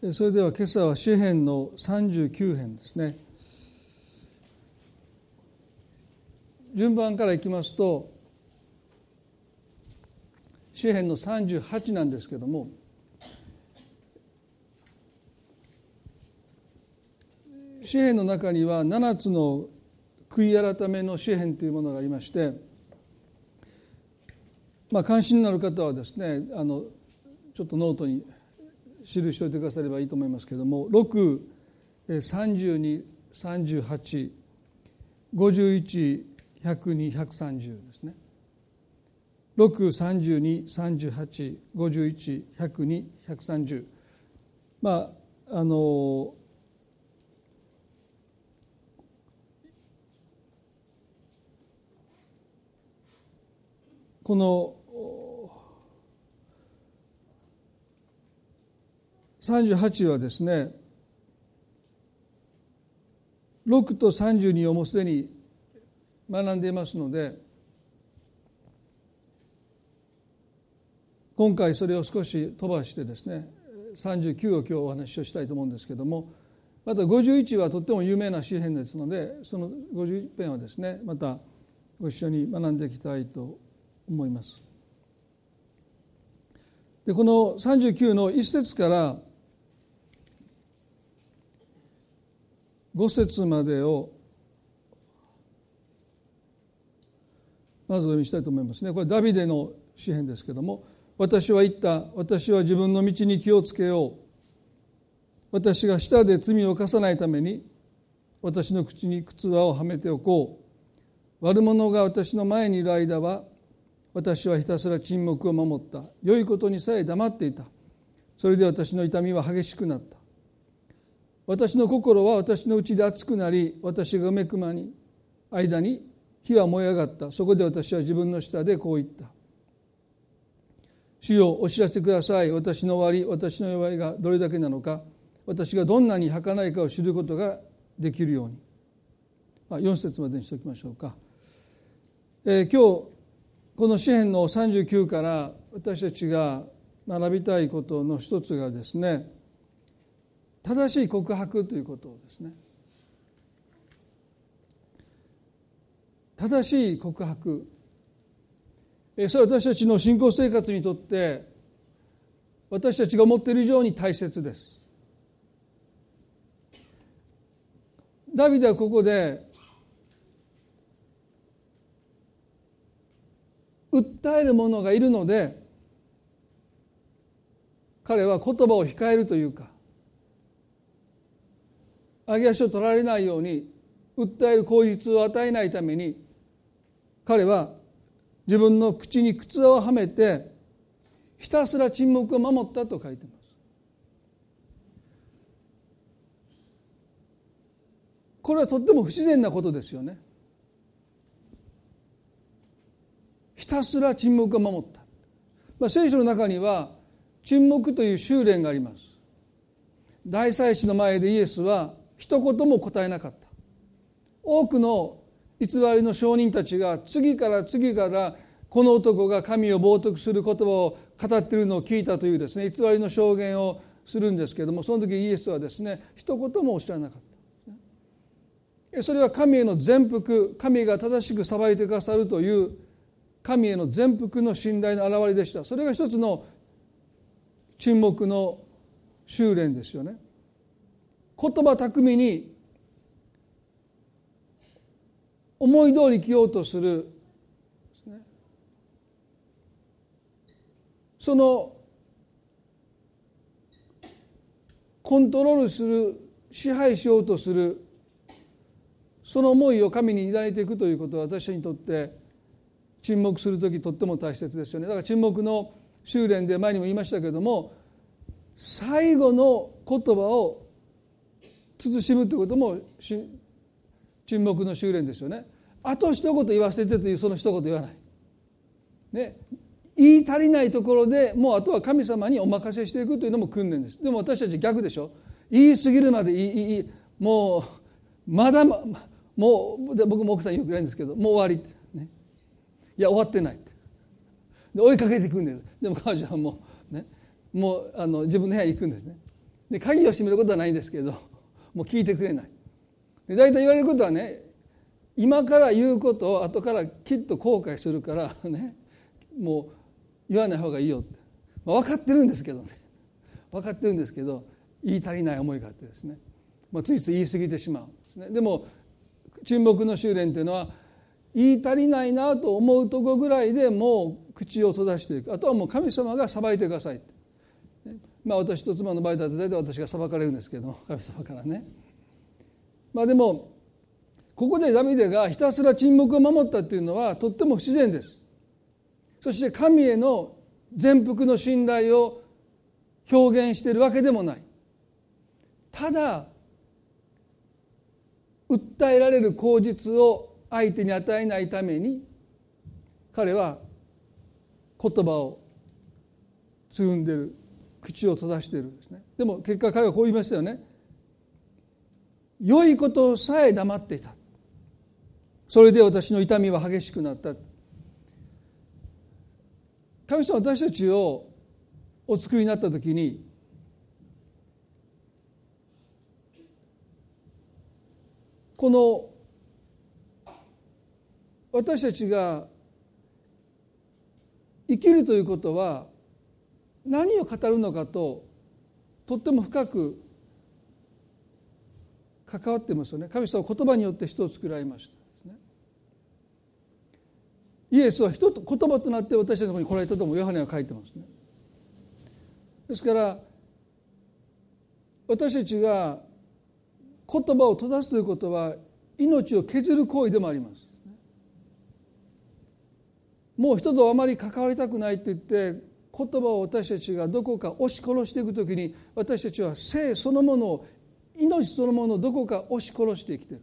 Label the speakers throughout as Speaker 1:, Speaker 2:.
Speaker 1: それでは今朝は詩編の39編ですね。順番からいきますと詩編の38なんですけども詩編の中には7つの悔い改めの詩編というものがありましてまあ関心のある方はですねあのちょっとノートに記しておいてくださればいいと思いますけれども6 32 38 51 102 130ですね。6 32 38 51 102 130まああのこの38はですね6と32をもうすでに学んでいますので今回それを少し飛ばしてですね39を今日お話をしたいと思うんですけどもまた51はとっても有名な詩篇ですのでその51編はですねまたご一緒に学んでいきたいと思います。でこの39の一節から5節までをまずお読みしたいと思いますね。これダビデの詩篇ですけども「私は言った。私は自分の道に気をつけよう」「私が舌で罪を犯さないために私の口に靴輪をはめておこう」「悪者が私の前にいる間は私はひたすら沈黙を守った。良いことにさえ黙っていた。それで私の痛みは激しくなった。私の心は私のうちで熱くなり私が埋めくまに間に火は燃え上がった。そこで私は自分の下でこう言った。主よお知らせください。私の終わり私の弱いがどれだけなのか。私がどんなに儚いかを知ることができるように、まあ、4節までにしておきましょうか、えー、今日この詩篇の39から私たちが学びたいことの一つがですね正しい告白ということですね。正しい告白。それは私たちの信仰生活にとって私たちが思っている以上に大切です。ダビデはここで訴える者がいるので彼は言葉を控えるというか揚げ足を取られないように訴える口実を与えないために彼は自分の口に靴をはめてひたすら沈黙を守ったと書いてます。これはとっても不自然なことですよね。ひたすら沈黙を守った、まあ、聖書の中には沈黙という修練があります大祭司の前でイエスは一言も答えなかった。多くの偽りの証人たちが次から次からこの男が神を冒涜する言葉を語っているのを聞いたというですね偽りの証言をするんですけれどもその時イエスはですね一言もおっしゃらなかった。それは神への全幅神が正しく裁いてくださるという神への全幅の信頼の表れでした。それが一つの沈黙の修練ですよね。言葉巧みに思い通り生きようとする。そのコントロールする支配しようとする。その思いを神に抱いていくということは私にとって沈黙する時とっても大切ですよね。だから沈黙の修練で前にも言いましたけれども最後の言葉を慎むということも沈黙の修練ですよね。あと一言言わせてというその一言言わない、ね、言い足りないところでもうあとは神様にお任せしていくというのも訓練です。でも私たち逆でしょ。言い過ぎるまで言いいいもうまだまもうで僕も奥さんよく言われるんですけどもう終わりいや終わってないで追いかけていくんです。でも彼女はもうね。もうあの自分の部屋に行くんですね。で鍵を閉めることはないんですけど。もう聞いてくれない。で大体言われることはね今から言うことを後からきっと後悔するから ねもう言わない方がいいよって、まあ、分かってるんですけどね。分かってるんですけど言い足りない思いがあってですね、まあ、ついつい言い過ぎてしまうんですね。でも沈黙の修練というのは言い足りないなと思うとこぐらいでもう口を閉ざしていく。あとはもう神様が裁いてくださいって。まあ私と妻の場合だと大体私が裁かれるんですけど 神様からね。まあでもここでダビデがひたすら沈黙を守ったっていうのはとっても不自然です。そして神への全幅の信頼を表現しているわけでもない。ただ訴えられる口実を相手に与えないために彼は言葉をつぐんでる。口を閉ざしているんですね。でも結果彼はこう言いましたよね。良いことさえ黙っていた。それで私の痛みは激しくなった。神様私たちをお作りになった時にこの私たちが生きるということは何を語るのかととっても深く関わってますよね。神様は言葉によって人を作られましたイエスは人と言葉となって私たちのところに来られたともヨハネは書いてますね。ですから私たちが言葉を閉ざすということは命を削る行為でもあります。もう人とあまり関わりたくないって言って言葉を私たちがどこか押し殺していく時に私たちは生そのものを命そのものをどこか押し殺して生きてる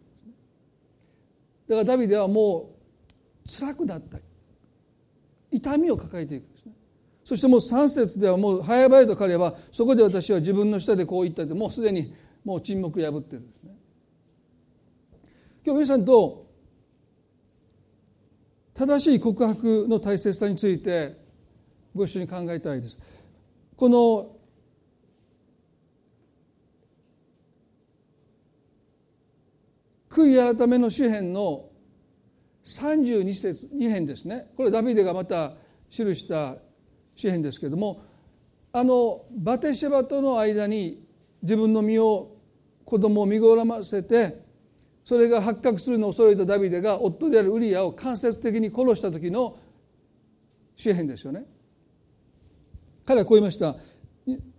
Speaker 1: だからダビデはもう辛くなった。痛みを抱えていくんですね。そしてもう3節ではもう早々と彼はそこで私は自分の下でこう言ったってもうすでにもう沈黙破ってるんですね。今日皆さんと正しい告白の大切さについてご一緒に考えたいですこの悔い改めの詩篇の32節2編ですねこれダビデがまた記した詩篇ですけれどもあのバテシェバとの間に自分の身を子供を身ごらませてそれが発覚するのを恐れたダビデが夫であるウリアを間接的に殺した時の詩篇ですよね。彼はこう言いました。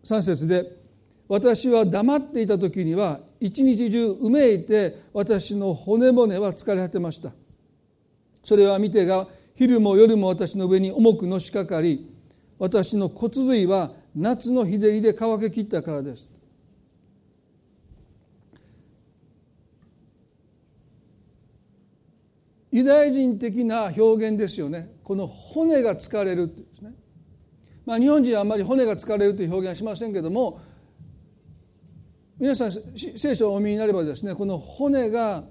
Speaker 1: 3節で「私は黙っていた時には一日中うめいて私の骨骨は疲れ果てました」それは見てが昼も夜も私の上に重くのしかかり私の骨髄は夏の日照りで乾けきったからです。ユダヤ人的な表現ですよね。この骨が疲れるってですね。まあ日本人はあんまり骨が疲れるという表現はしませんけども皆さん聖書をお見になればですねこの骨が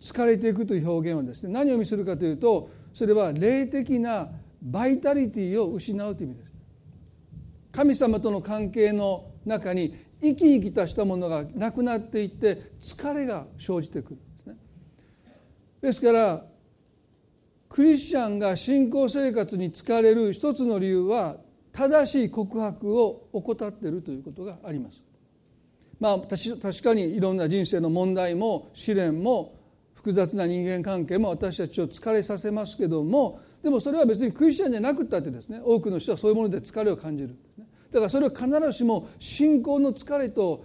Speaker 1: 疲れていくという表現はですね何を意味するかというとそれは霊的なバイタリティを失うという意味です。神様との関係の中に生き生きとしたものがなくなっていって疲れが生じてくるんですね。ですからクリスチャンが信仰生活に疲れる一つの理由は正しい告白を怠っているということがあります。まあ確かにいろんな人生の問題も試練も複雑な人間関係も私たちを疲れさせますけどもでもそれは別にクリスチャンじゃなくったってですね多くの人はそういうもので疲れを感じるだからそれは必ずしも信仰の疲れと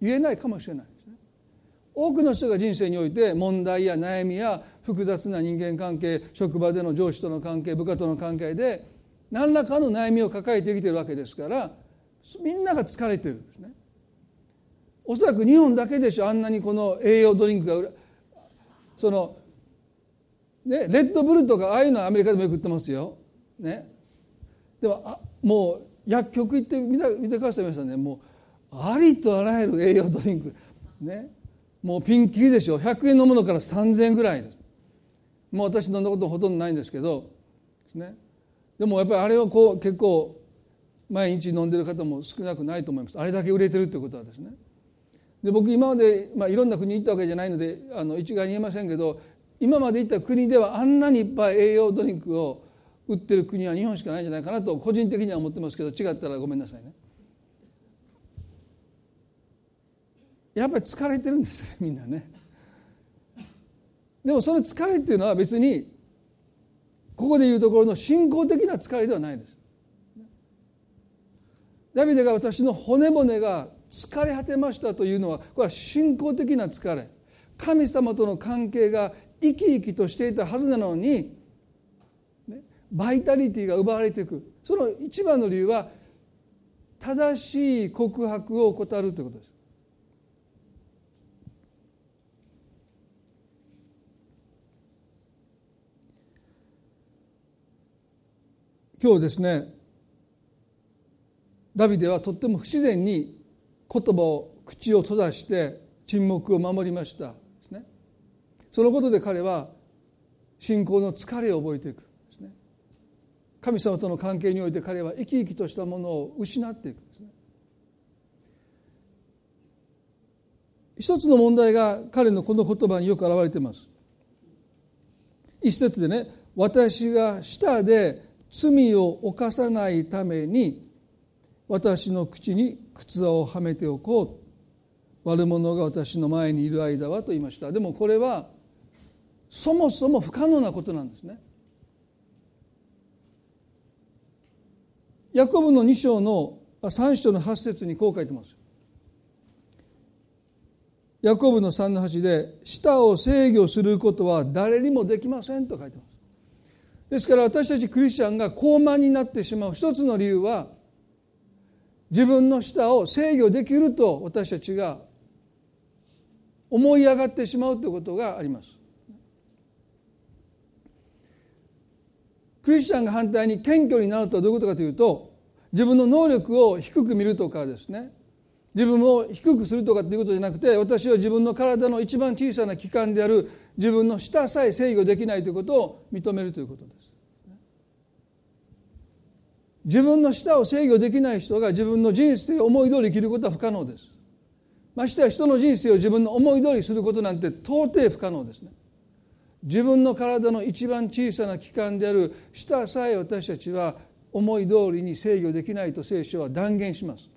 Speaker 1: 言えないかもしれない多くの人が人生において問題や悩みや複雑な人間関係職場での上司との関係部下との関係で何らかの悩みを抱えてきてるわけですからみんなが疲れてるんですね。おそらく日本だけでしょあんなにこの栄養ドリンクがそのねレッドブルとかああいうのはアメリカでもよく売ってますよ。ね、でもあもう薬局行って見た見てくださいましたねもうありとあらゆる栄養ドリンクねもうピンキリでしょ。100円のものから3000円ぐらいです。もう私飲んだことほとんどないんですけどですね。でもやっぱりあれはこう結構毎日飲んでる方も少なくないと思います。あれだけ売れてるということはですね。で僕今まで、まあ、いろんな国に行ったわけじゃないのであの一概に言えませんけど今まで行った国ではあんなにいっぱい栄養ドリンクを売ってる国は日本しかないんじゃないかなと個人的には思ってますけど違ったらごめんなさいね。やっぱり疲れてるんですね みんなね。でもその疲れっていうのは別にここでいうところの信仰的な疲れではないです。ダビデが私の骨骨が疲れ果てましたというのはこれは信仰的な疲れ神様との関係が生き生きとしていたはずなのに、バイタリティが奪われていくその一番の理由は正しい告白を怠るということです。今日ですねダビデはとっても不自然に言葉を口を閉ざして沈黙を守りました。ですね。そのことで彼は信仰の疲れを覚えていく。ですね。神様との関係において彼は生き生きとしたものを失っていく。ですね。一つの問題が彼のこの言葉によく表れています。一節でね私が舌で罪を犯さないために私の口に靴輪をはめておこう。悪者が私の前にいる間はと言いました。でもこれはそもそも不可能なことなんですね。ヤコブの2章の3章の8節にこう書いてます。ヤコブの3の8で「舌を制御することは誰にもできません」と書いてます。ですから私たちクリスチャンが高慢になってしまう一つの理由は自分の舌を制御できると私たちが思い上がってしまうということがあります。クリスチャンが反対に謙虚になるとはどういうことかというと自分の能力を低く見るとかですね自分を低くするとかっていうことじゃなくて私は自分の体の一番小さな器官である自分の舌さえ制御できないということを認めるということです。自分の舌を制御できない人が自分の人生を思い通り生きることは不可能です。ましてや人の人生を自分の思い通りすることなんて到底不可能ですね。自分の体の一番小さな器官である舌さえ私たちは思い通りに制御できないと聖書は断言します。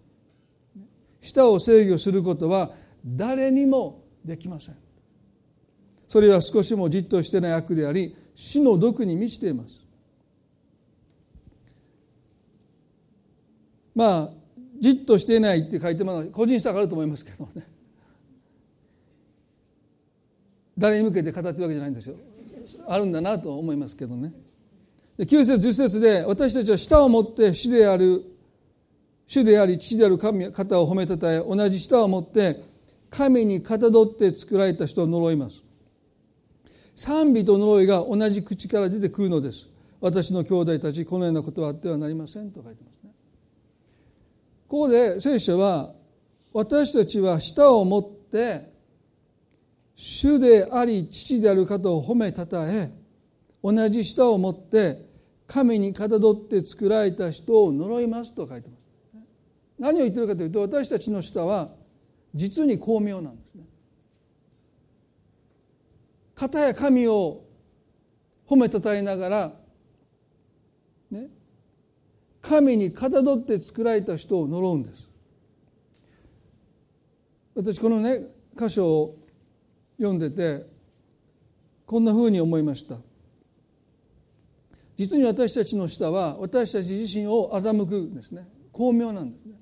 Speaker 1: 舌を制御することは誰にもできません。それは少しもじっとしてない悪であり死の毒に満ちています。まあじっとしていないって書いてます個人差があると思いますけどね。誰に向けて語ってるわけじゃないんですよ。あるんだなと思いますけどね。9節10節で私たちは舌を持って主である主であり父である神方を褒めたたえ同じ舌を持って神にかたどって作られた人を呪います。賛美と呪いが同じ口から出てくるのです。私の兄弟たちこのようなことはあってはなりませんと書いてます。ここで聖書は私たちは舌を持って主であり父である方を褒めたたえ同じ舌を持って神にかたどって作られた人を呪いますと書いてます。何を言ってるかというと私たちの舌は実に巧妙なんですね。方や神を褒めたたえながら神にかたどって作られた人を呪うんです。私このね箇所を読んでてこんなふうに思いました。実に私たちの舌は私たち自身を欺くんですね。巧妙なんですね。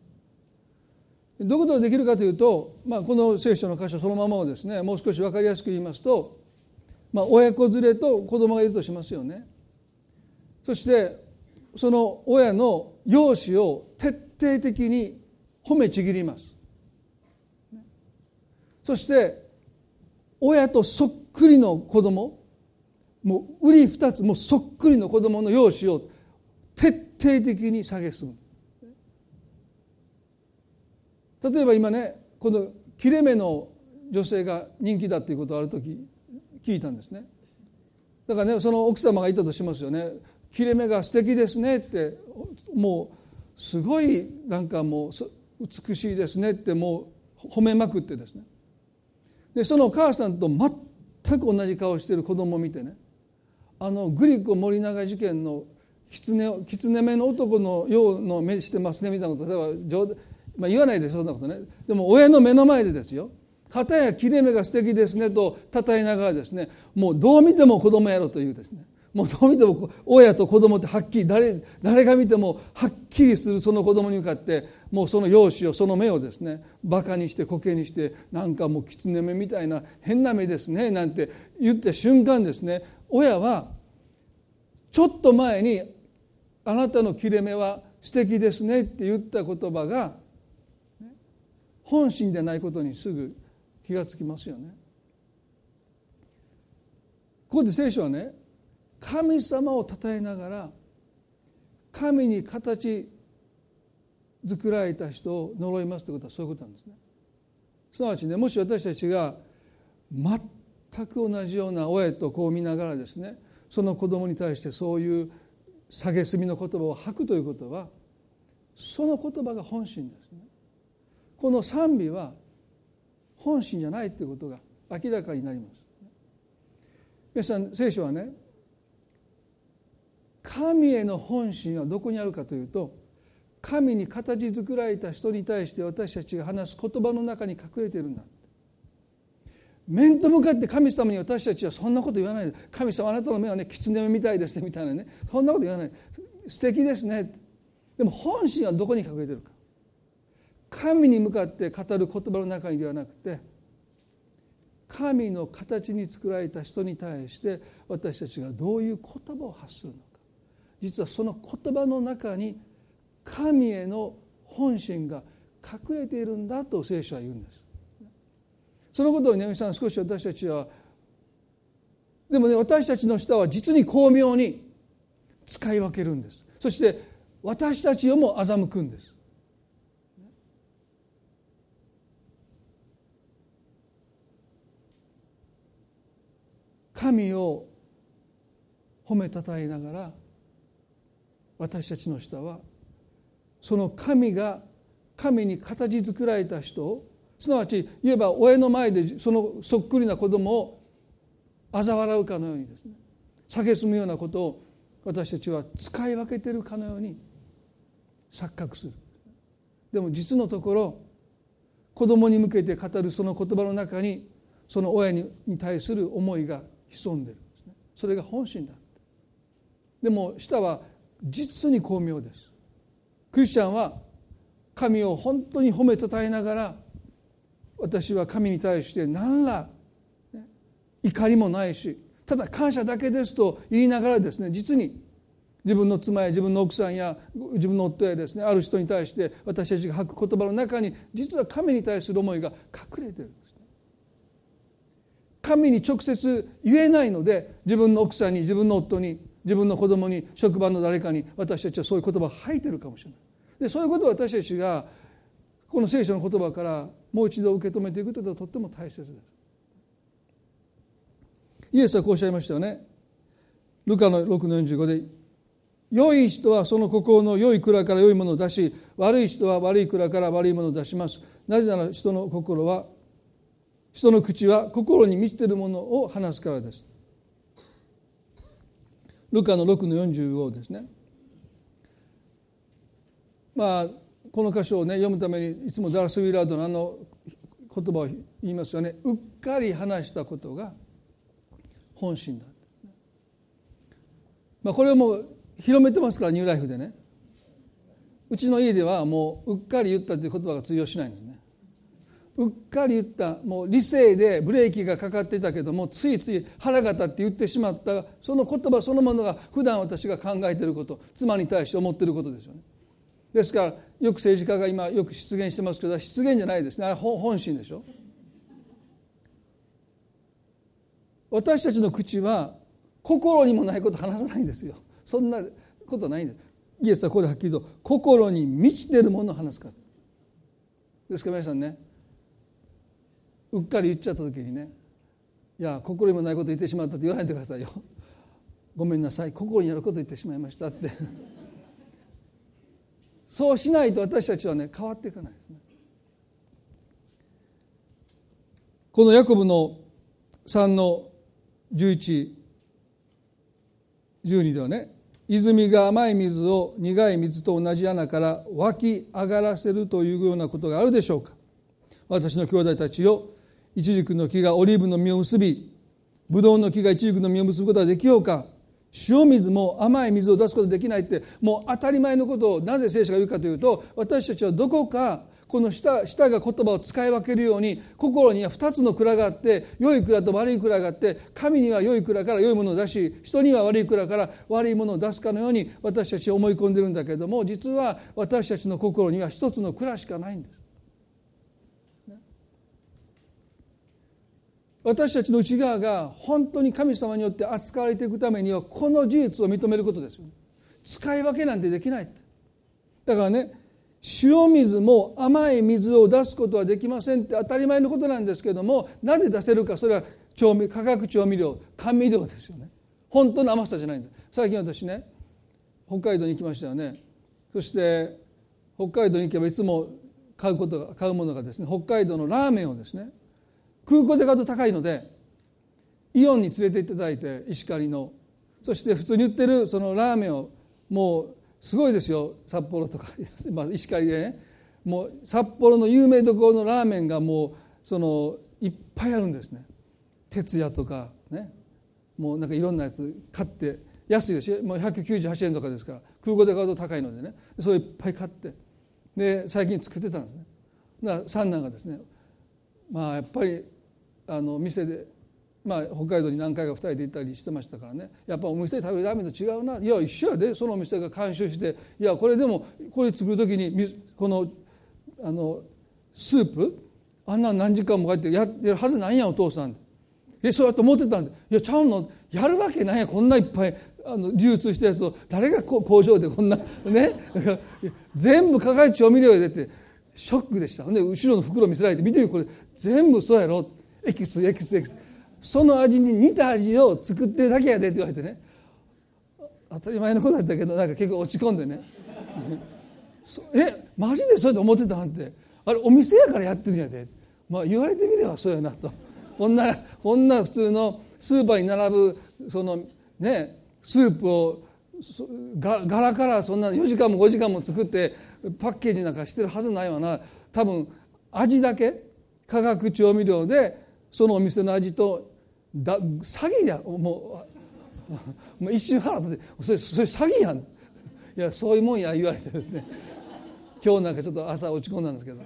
Speaker 1: どういうことができるかというと、まあ、この聖書の箇所そのままをですねもう少し分かりやすく言いますと、まあ、親子連れと子供がいるとしますよね。そしてその親の容姿を徹底的に褒めちぎります。そして親とそっくりの子供もう売り二つもうそっくりの子供の容姿を徹底的に蔑む例えば今ねこの切れ目の女性が人気だっていうことをある時聞いたんですね。だからねその奥様がいたとしますよね。切れ目が素敵ですねってもうすごいなんかもう美しいですねってもう褒めまくってですね。でそのお母さんと全く同じ顔してる子供を見てねあのグリコ森永事件の狐狐目の男のようの目してますねみたいなこと例えば冗談、まあ、言わないでそんなことね。でも親の目の前でですよ。片や切れ目が素敵ですねとたたえながらですねもうどう見ても子供やろというですね。もうどう見ても親と子供ってはっきり誰誰が見てもはっきりするその子供に向かってもうその容姿をその目をですねバカにして苔にしてなんかもう狐目みたいな変な目ですねなんて言った瞬間ですね親はちょっと前に「あなたの切れ目は素敵ですね」って言った言葉が本心でないことにすぐ気がつきますよね。ここで聖書はね神様を称えながら神に形作られた人を呪いますということはそういうことなんですね。すなわちねもし私たちが全く同じような親と子を見ながらですねその子供に対してそういう蔑みの言葉を吐くということはその言葉が本心ですね。この賛美は本心じゃないということが明らかになります。皆さん聖書はね神への本心はどこにあるかというと神に形作られた人に対して私たちが話す言葉の中に隠れているんだ。面と向かって神様に私たちはそんなこと言わない神様あなたの目はね狐目みたいですねみたいなねそんなこと言わない。素敵ですね。でも本心はどこに隠れてるか。神に向かって語る言葉の中にではなくて神の形に作られた人に対して私たちがどういう言葉を発するの実はその言葉の中に神への本心が隠れているんだと聖書は言うんです。そのことをねみさん少し私たちはでもね私たちの舌は実に巧妙に使い分けるんです。そして私たちをも欺くんです。神を褒めたたえながら私たちの舌はその神が神に形作られた人をすなわち言えば親の前でそのそっくりな子供を嘲笑うかのようにですね蔑むようなことを私たちは使い分けてるかのように錯覚する。でも実のところ子供に向けて語るその言葉の中にその親に対する思いが潜んでるんですね。それが本心だ。でも舌は実に巧妙です。クリスチャンは神を本当に褒めたたえながら私は神に対して何ら怒りもないしただ感謝だけですと言いながらですね実に自分の妻や自分の奥さんや自分の夫やですねある人に対して私たちが吐く言葉の中に実は神に対する思いが隠れてる神に直接言えないので自分の奥さんに自分の夫に自分の子供に職場の誰かに私たちはそういう言葉を吐いてるかもしれない。でそういうことを私たちがこの聖書の言葉からもう一度受け止めていくということはとっても大切です。イエスはこうおっしゃいましたよね。ルカの6の45で良い人はその心の良い蔵から良いものを出し悪い人は悪い蔵から悪いものを出します。なぜなら人の心は人の口は心に満ちているものを話すからです。ルカの6の45ですね。まあこの箇所をね読むためにいつもダラス・ウィラードのあの言葉を言いますよね。うっかり話したことが本心だ、まあ、これをもう広めてますからニューライフでね。うちの家ではもううっかり言ったという言葉が通用しないんですね。うっかり言ったもう理性でブレーキがかかってたけどもついつい腹が立って言ってしまったその言葉そのものが普段私が考えていること妻に対して思っていることですよね。ですからよく政治家が今よく出現してますけど出現じゃないですねあれ本心でしょ？私たちの口は心にもないこと話さないんですよ。そんなことないんです。イエスはここではっきりと心に満ちているものを話すから。ですから皆さんねうっかり言っちゃった時にねいや心にもないこと言ってしまったって言わないでくださいよ。ごめんなさい。心にあること言ってしまいましたって。そうしないと私たちはね変わっていかないですね。このヤコブの3の1112ではね泉が甘い水を苦い水と同じ穴から湧き上がらせるというようなことがあるでしょうか。私の兄弟たちよイチジクの木がオリーブの実を結びブドウの木がイチジクの実を結ぶことはできようか塩水も甘い水を出すことができないってもう当たり前のことをなぜ聖書が言うかというと私たちはどこかこの舌舌が言葉を使い分けるように心には2つの蔵があって良い蔵と悪い蔵があって神には良い蔵から良いものを出し人には悪い蔵から悪いものを出すかのように私たちは思い込んでるんだけれども実は私たちの心には一つの蔵しかないんです。私たちの内側が本当に神様によって扱われていくためにはこの事実を認めることですよ、使い分けなんてできないだからね塩水も甘い水を出すことはできませんって当たり前のことなんですけどもなぜ出せるかそれは調味化学調味料甘味料ですよね。本当の甘さじゃないんです。最近私ね北海道に行きましたよね。そして北海道に行けばいつも買うことが買うものがですね北海道のラーメンをですね空港で買うと高いのでイオンに連れて行っていただいて石狩の。そして普通に売ってるそのラーメンをもうすごいですよ。札幌とか、まあ、石狩でね。もう札幌の有名どころのラーメンがもうそのいっぱいあるんですね。徹夜とかね。もうなんかいろんなやつ買って安いですよ。もう198円とかですから空港で買うと高いのでね。それいっぱい買ってで最近作ってたんですね。だから三男がですねまあやっぱりあの店でまあ、北海道に何回か2人で行ったりしてましたからね。やっぱお店で食べるラーメンと違うな。いや一緒やで。そのお店が監修して。いやこれでもこれ作る時にこのあのスープ？あんな何時間も帰ってやってるはずないやんお父さん。でそうやって思ってたんで。いやちゃうの？やるわけないやこんないっぱいあの流通したやつを。誰が工場でこんなね？全部抱え調味料でってショックでした。で後ろの袋見せられて見てみこれ全部そうやろ。エキスエキスエキスその味に似た味を作ってるだけやでって言われてね。当たり前のことだったけどなんか結構落ち込んでね。えマジでそうやって思ってたんって。あれお店やからやってるんやで。まあ言われてみればそうやなと。こんなこんな普通のスーパーに並ぶそのねスープをガラからそんな4時間も5時間も作ってパッケージなんかしてるはずないわな。多分味だけ化学調味料でそのお店の味とだ詐欺や。もうもう一瞬腹立ってそれそれ詐欺やん。いやそういうもんや言われてですね。今日なんかちょっと朝落ち込んだんですけど。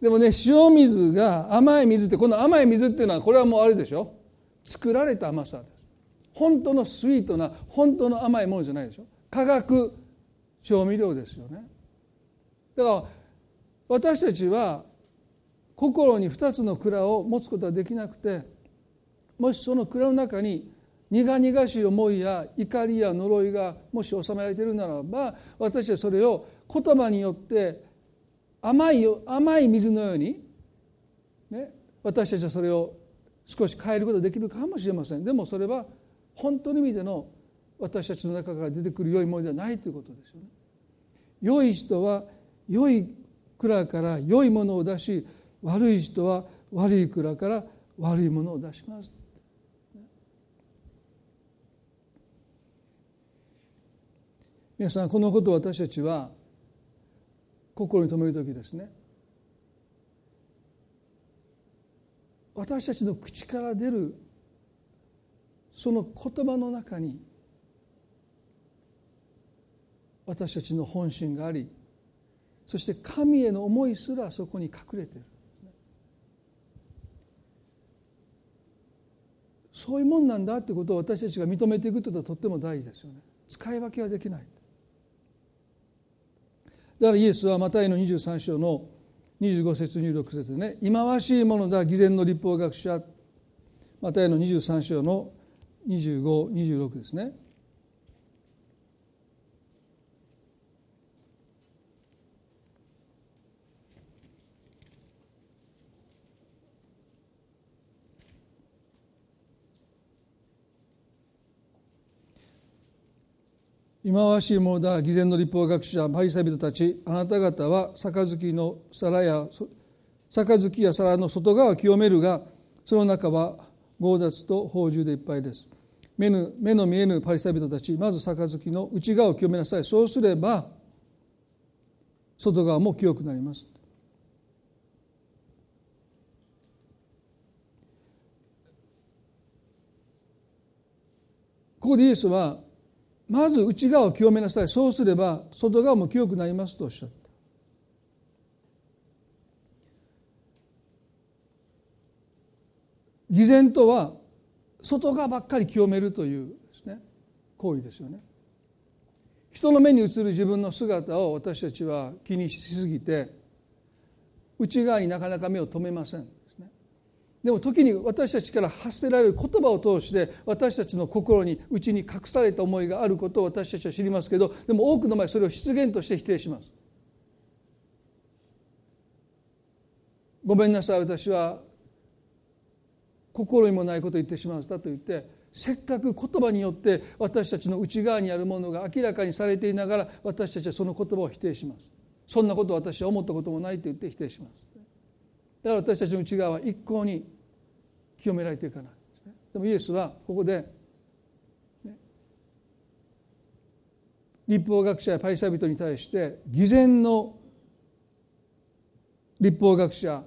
Speaker 1: でもね塩水が甘い水ってこの甘い水っていうのはこれはもうあれでしょ。作られた甘さです。本当のスイートな本当の甘いものじゃないでしょ。化学調味料ですよね。だから私たちは心に2つの蔵を持つことはできなくてもしその蔵の中に苦々しい思いや怒りや呪いがもし収められているならば私はそれを言葉によって甘い甘い水のように、ね、私たちはそれを少し変えることができるかもしれませんでもそれは本当の意味での私たちの中から出てくる良いものではないということですよね。良い人は良い蔵から良いものを出し悪い人は悪い蔵から悪いものを出します。皆さんこのことを私たちは心に留める時ですね。私たちの口から出るその言葉の中に私たちの本心がありそして神への思いすらそこに隠れている。そういうもんなんだってことを私たちが認めていくということはとっても大事ですよね。使い分けはできない。だからイエスはマタイの23章の25節26節でね忌まわしいものだ偽善の立法学者。マタイの23章の2526ですね。忌まわしいものだ偽善の立法学者パリサイ人たちあなた方は杯の皿や杯や皿の外側を清めるがその中は強奪と宝珠でいっぱいです。目の目の見えぬパリサイ人たちまず杯の内側を清めなさい。そうすれば外側も清くなります。ここでイエスはまず内側を清めなさい。そうすれば外側も清くなりますとおっしゃった。偽善とは外側ばっかり清めるというですね行為ですよね。人の目に映る自分の姿を私たちは気にしすぎて内側になかなか目を留めません。でも時に私たちから発せられる言葉を通して私たちの心に内に隠された思いがあることを私たちは知りますけどでも多くの場合それを失言として否定します。ごめんなさい私は心にもないことを言ってしまったと言ってせっかく言葉によって私たちの内側にあるものが明らかにされていながら私たちはその言葉を否定します。そんなこと私は思ったこともないと言って否定します。だから私たちの内側は一向に清められていかないでもイエスはここで、ね、立法学者やパリサ人に対して偽善の立法学者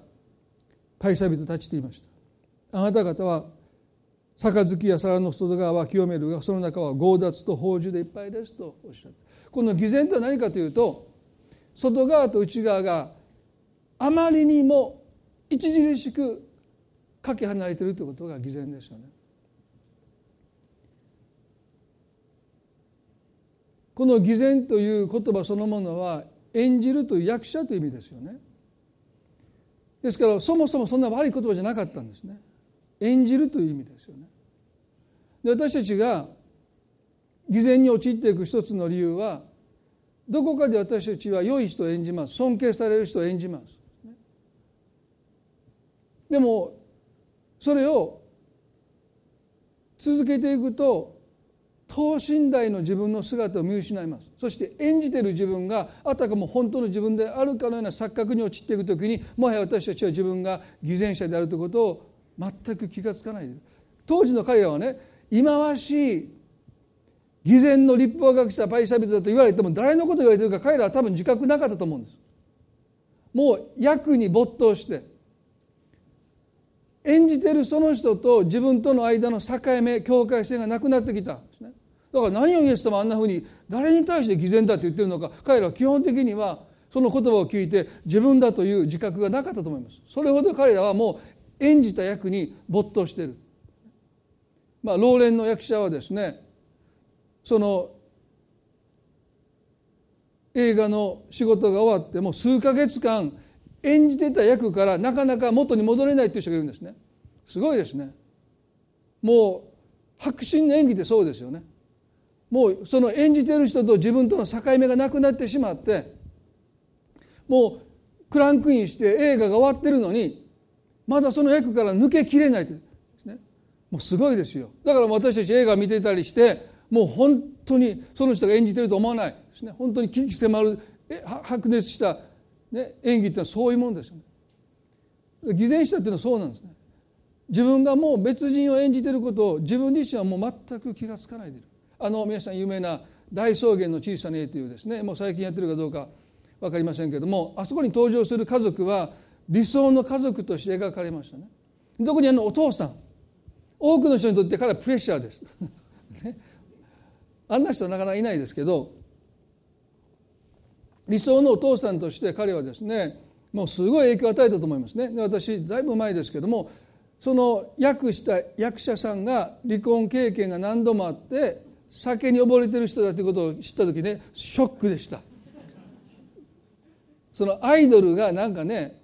Speaker 1: パリサ人たちと言いました。あなた方は杯や皿の外側は清めるがその中は強奪と宝珠でいっぱいですとおっしゃった。この偽善とは何かというと外側と内側があまりにも著しくかけ離れているということが偽善ですよね。この偽善という言葉そのものは演じるという役者という意味ですよね。ですからそもそもそんな悪い言葉じゃなかったんですね。演じるという意味ですよね。で私たちが偽善に陥っていく一つの理由はどこかで私たちは良い人を演じます尊敬される人を演じます。でもそれを続けていくと等身大の自分の姿を見失います。そして演じている自分があたかも本当の自分であるかのような錯覚に陥っていく時にもはや私たちは自分が偽善者であるということを全く気が付かない当時の彼らはね忌まわしい偽善の立法学者パイサビトだと言われても誰のことを言われてるか彼らは多分自覚なかったと思うんです。もう役に没頭して演じてるその人と自分との間の境目境界線がなくなってきたんですね。だから何をイエス様あんなふうに誰に対して偽善だと言ってるのか彼らは基本的にはその言葉を聞いて自分だという自覚がなかったと思います。それほど彼らはもう演じた役に没頭している。まあ老練の役者はですねその映画の仕事が終わってもう数ヶ月間演じてた役からなかなか元に戻れないという人がいるんですね。すごいですね。もう迫真の演技ってそうですよね。もうその演じてる人と自分との境目がなくなってしまってもうクランクインして映画が終わってるのにまだその役から抜けきれないですね。もうすごいですよ。だから私たち映画見てたりしてもう本当にその人が演じてると思わないですね。本当に危機迫る白熱したね、演技ってのはそういうもんですよね。偽善したっていうのはそうなんですね。自分がもう別人を演じていることを自分自身はもう全く気が付かないでいる。あの皆さん有名な大草原の小さな絵というですねもう最近やってるかどうか分かりませんけれどもあそこに登場する家族は理想の家族として描かれましたね。特にあのお父さん多くの人にとって彼はプレッシャーです。ね、あんな人はなかなかいないですけど理想のお父さんとして彼はですねもうすごい影響を与えたと思いますね。で私だいぶ前ですけどもその役した役者さんが離婚経験が何度もあって酒に溺れてる人だということを知った時ねショックでした。そのアイドルがなんかね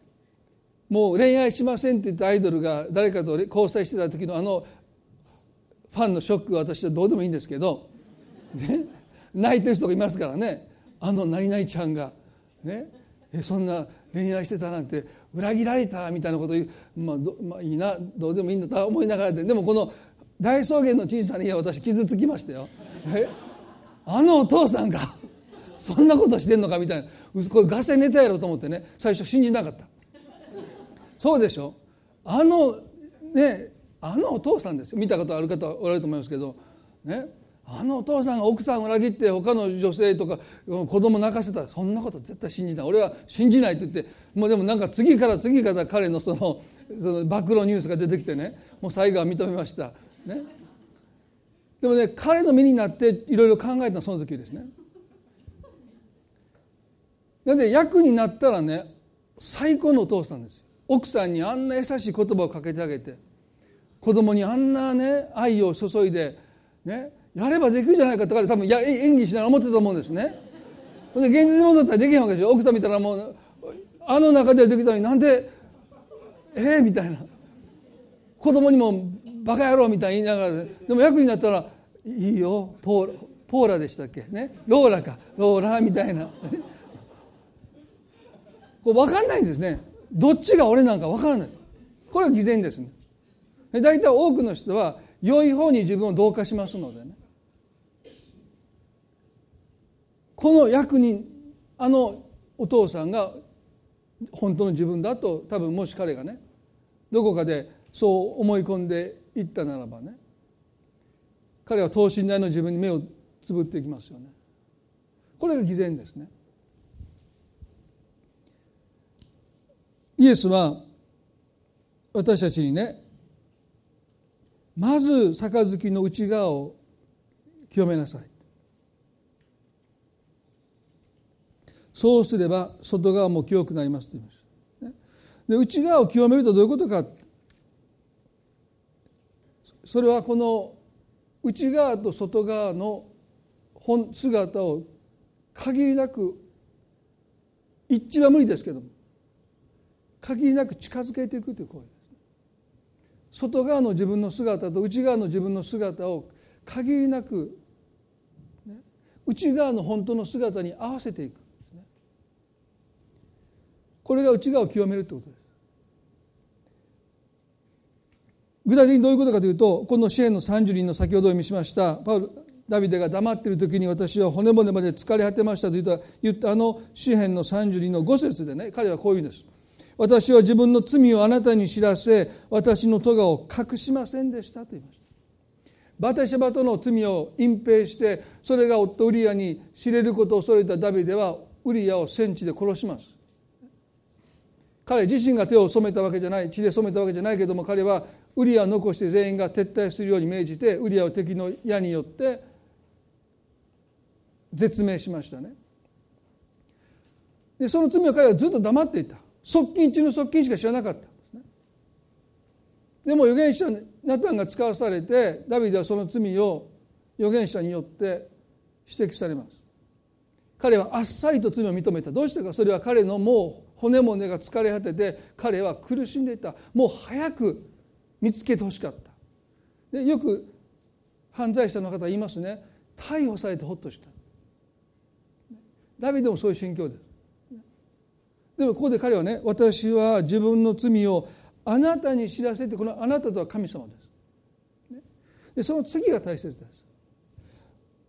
Speaker 1: もう恋愛しませんって言ったアイドルが誰かと交際してた時のあのファンのショックは私はどうでもいいんですけど、ね、泣いてる人がいますからね。あの何々ちゃんがねそんな恋愛してたなんて裏切られたみたいなこと言う、まあ、まあいいなどうでもいいんだと思いながらででもこの大草原の小さな家は私傷つきましたよ。あのお父さんがそんなことしてんのかみたいな。これガセネタやろうと思ってね最初信じなかった。そうでしょ？あのねあのお父さんですよ。見たことある方おられると思いますけどね。あのお父さんが奥さんを裏切って他の女性とか子供泣かせたらそんなこと絶対信じない俺は信じないって言ってもうでもなんか次から次から彼のそのその暴露ニュースが出てきてねもう最後は認めました。ね、でもね彼の身になっていろいろ考えたのはその時ですね。なんで役になったらね最高のお父さんです。奥さんにあんな優しい言葉をかけてあげて子供にあんなね愛を注いでねやればできるじゃないかって彼多分や演技しながら思ってたと思うんですね。で現実に戻ったらできへんわけでしょ。奥さん見たらもうあの中ではできたのになんでええー、みたいな。子供にもバカ野郎みたいに言いながら。でも役になったらいいよポーラポーラでしたっけ？ね？ローラか。ローラみたいな。こう分かんないんですね。どっちが俺なんか分からない。これは偽善ですね。大体多くの人は良い方に自分を同化しますのでね。この役にあのお父さんが本当の自分だと多分もし彼がねどこかでそう思い込んでいったならばね彼は等身大の自分に目をつぶっていきますよね。これが偽善ですね。イエスは私たちにねまず杯の内側を清めなさい。そうすれば外側も清くなりますと言いました。で内側を清めるとどういうことか。それはこの内側と外側の本姿を限りなく一致は無理ですけども。限りなく近づけていくという行為です。外側の自分の姿と内側の自分の姿を限りなく、内側の本当の姿に合わせていく。これが内側を清めるということです。具体的にどういうことかというとこの支援の30人の先ほど読みしましたパウルダビデが黙っている時に私は骨骨まで疲れ果てましたと言ったあの詩篇の30人の5節でね彼はこういうんです。私は自分の罪をあなたに知らせ私の咎を隠しませんでしたと言いました。バテシェバとの罪を隠蔽してそれが夫ウリアに知れることを恐れたダビデはウリアを戦地で殺します。彼自身が手を染めたわけじゃない血で染めたわけじゃないけども彼はウリアを残して全員が撤退するように命じてウリアを敵の矢によって絶命しましたね。でその罪を彼はずっと黙っていた。側近中の側近しか知らなかったでね。でも預言者ナタンが使わされてダビデはその罪を預言者によって指摘されます。彼はあっさりと罪を認めた。どうしてか。それは彼のもう骨骨が疲れ果てて彼は苦しんでいた。もう早く見つけてほしかった。でよく犯罪者の方言いますね。逮捕されてほっとした。ダビデもそういう心境です。でもここで彼はね私は自分の罪をあなたに知らせてこのあなたとは神様です。でその次が大切です。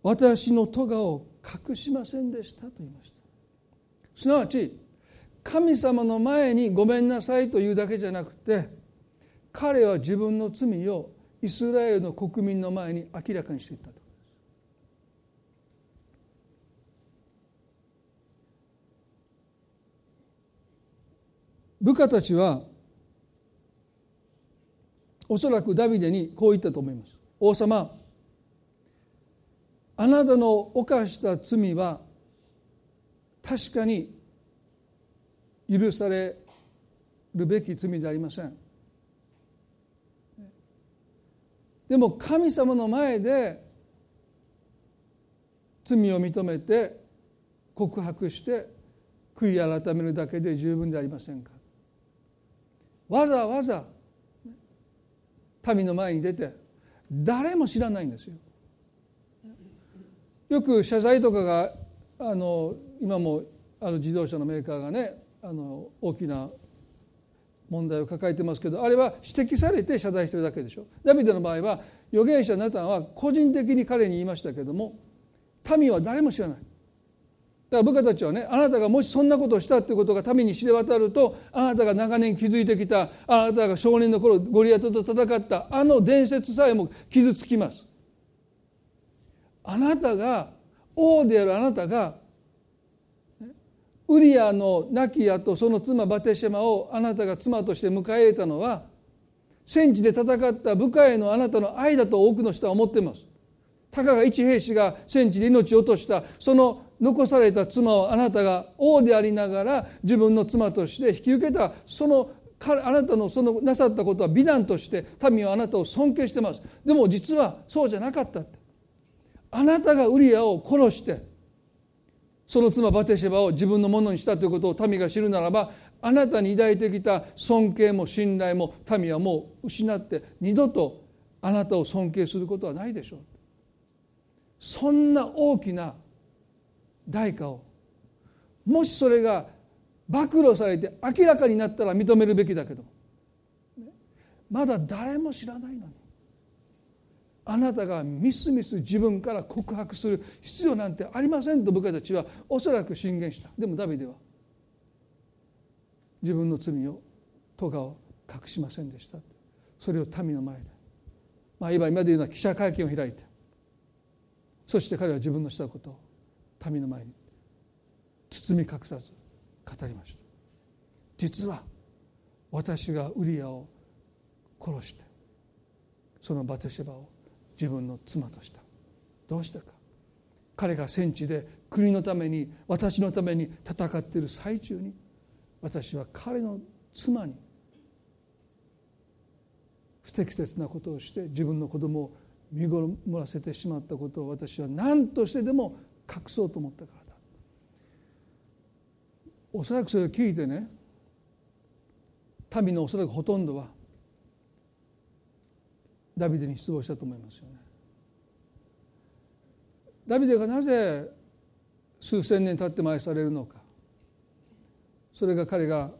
Speaker 1: 私の咎を隠しませんでしたと言いました。すなわち神様の前にごめんなさいというだけじゃなくて彼は自分の罪をイスラエルの国民の前に明らかにしていったと。部下たちはおそらくダビデにこう言ったと思います。王様あなたの犯した罪は確かに許されるべき罪でありません。でも神様の前で罪を認めて告白して悔い改めるだけで十分でありませんか。わざわざ民の前に出て誰も知らないんですよ。よく謝罪とかがあの今もある自動車のメーカーがねあの大きな問題を抱えてますけどあれは指摘されて謝罪してるだけでしょ。ダビデの場合は預言者ナタンは個人的に彼に言いましたけども民は誰も知らない。だから部下たちはねあなたがもしそんなことをしたということが民に知れ渡るとあなたが長年築いてきたあなたが少年の頃ゴリアテと戦ったあの伝説さえも傷つきます。あなたが王であるあなたがウリアの亡き後その妻バテシェマをあなたが妻として迎え入れたのは戦地で戦った部下へのあなたの愛だと多くの人は思っています。たかが一兵士が戦地で命を落とした。その残された妻をあなたが王でありながら自分の妻として引き受けた。そのあなたのそのなさったことは美談として民はあなたを尊敬してます。でも実はそうじゃなかったあなたがウリアを殺してその妻バテシェバを自分のものにしたということを民が知るならばあなたに抱いてきた尊敬も信頼も民はもう失って二度とあなたを尊敬することはないでしょう。そんな大きな代価をもしそれが暴露されて明らかになったら認めるべきだけどまだ誰も知らないのに。あなたがみすみす自分から告白する必要なんてありませんと部下たちはおそらく進言した。でもダビデは自分の罪を咎を隠しませんでした。それを民の前で。まあ今今で言うのは記者会見を開いて。そして彼は自分のしたことを民の前に包み隠さず語りました。実は私がウリアを殺してそのバテシェバを自分の妻とした。どうしてか。彼が戦地で国のために私のために戦っている最中に私は彼の妻に不適切なことをして自分の子供を身ごもらせてしまったことを私は何としてでも隠そうと思ったからだ。おそらくそれを聞いてね民のおそらくほとんどはダビデに失望したと思いますよね。ダビデがなぜ数千年経っても愛されるのかそれが彼が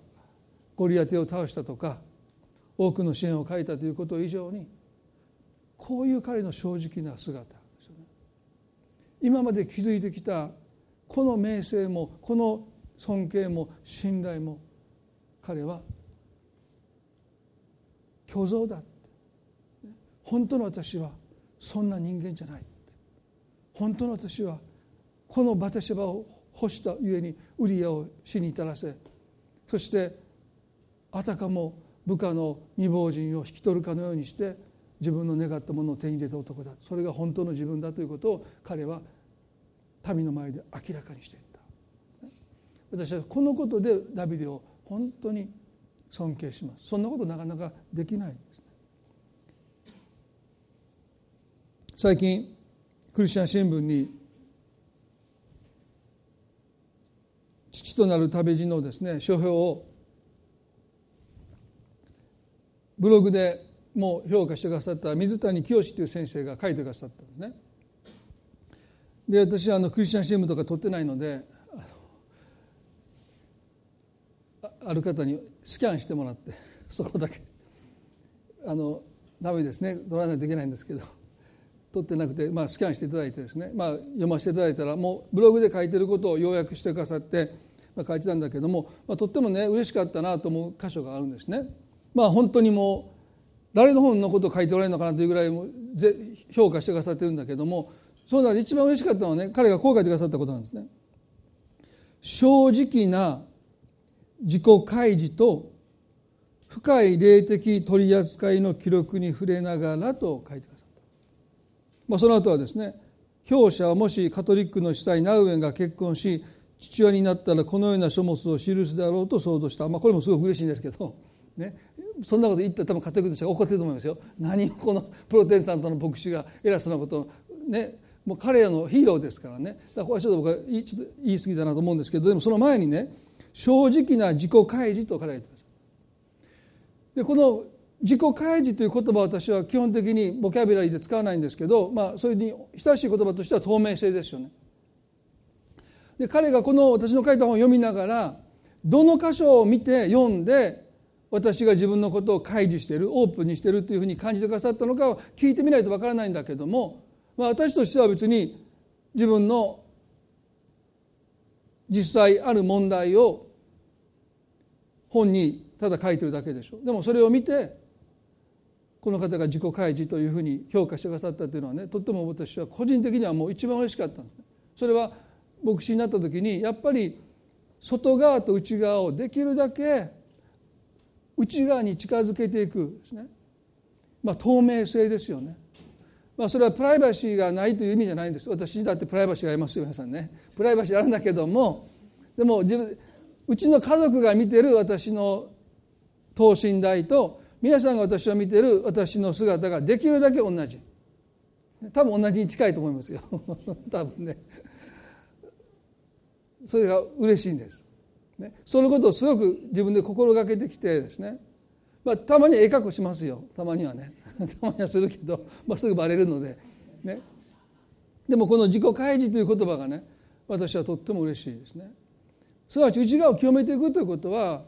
Speaker 1: ゴリアテを倒したとか多くの支援を書いたということ以上にこういう彼の正直な姿ですよね。今まで築いてきたこの名声もこの尊敬も信頼も彼は虚像だ本当の私はそんな人間じゃない本当の私はこのバテシバを干したゆえにウリアを死に至らせそしてあたかも部下の未亡人を引き取るかのようにして自分の願ったものを手に入れた男だ。それが本当の自分だということを彼は民の前で明らかにしていった。私はこのことでダビデを本当に尊敬します。そんなことなかなかできない。最近クリスチャン新聞に父となる旅路のですね書評をブログでもう評価してくださった水谷清という先生が書いてくださったんですね。で私はあのクリスチャン新聞とか取ってないのである方にスキャンしてもらってそこだけ。あのダメですね。取らないといけないんですけど。取ってなくて、まあ、スキャンしていただいてですね、まあ、読ませていただいたらもうブログで書いてることを要約してくださって、まあ、書いてたんだけども、まあ、とってもね嬉しかったなと思う箇所があるんですね。まあ本当にもう誰の本のことを書いておられるのかなというぐらいも評価してくださってるんだけどもその中で一番嬉しかったのはね彼がこう書いてくださったことなんですね。正直な自己開示と深い霊的取り扱いの記録に触れながらと書いて、まあ、その後はですね表者はもしカトリックの司祭ナウエンが結婚し父親になったらこのような書物を記すであろうと想像した、まあ、これもすごく嬉しいんですけど、ね、そんなこと言ったら多分カトリックの人が怒ってると思いますよ。何このプロテスタントの牧師が偉そうなことをねもう彼らのヒーローですからね。だからこれはちょっと僕はちょっと言い過ぎだなと思うんですけどでもその前にね正直な自己開示と彼は言ってます。でこの自己開示という言葉は私は基本的にボキャブラリーで使わないんですけど、まあ、それに親しい言葉としては透明性ですよね。で彼がこの私の書いた本を読みながらどの箇所を見て読んで私が自分のことを開示しているオープンにしているというふうに感じてくださったのかを聞いてみないとわからないんだけども、まあ、私としては別に自分の実際ある問題を本にただ書いてるだけでしょでもそれを見てこの方が自己開示というふうに評価してくださったというのはねとっても私は個人的にはもう一番嬉しかったんです。それは牧師になった時にやっぱり外側と内側をできるだけ内側に近づけていくですね、まあ、透明性ですよね、まあ、それはプライバシーがないという意味じゃないんです。私だってプライバシーがありますよ皆さんね。プライバシーあるんだけどもでも自分うちの家族が見てる私の等身大と皆さんが私を見てる私の姿ができるだけ同じ。多分同じに近いと思いますよ。多分ね。それが嬉しいんです。ね、そのことをすごく自分で心がけてきてですね、まあ、たまにええ格好しますよ。たまにはね。たまにはするけど、まあ、すぐバレるので、ね、でもこの自己開示という言葉がね私はとっても嬉しいですね。すなわち内側を清めていくということは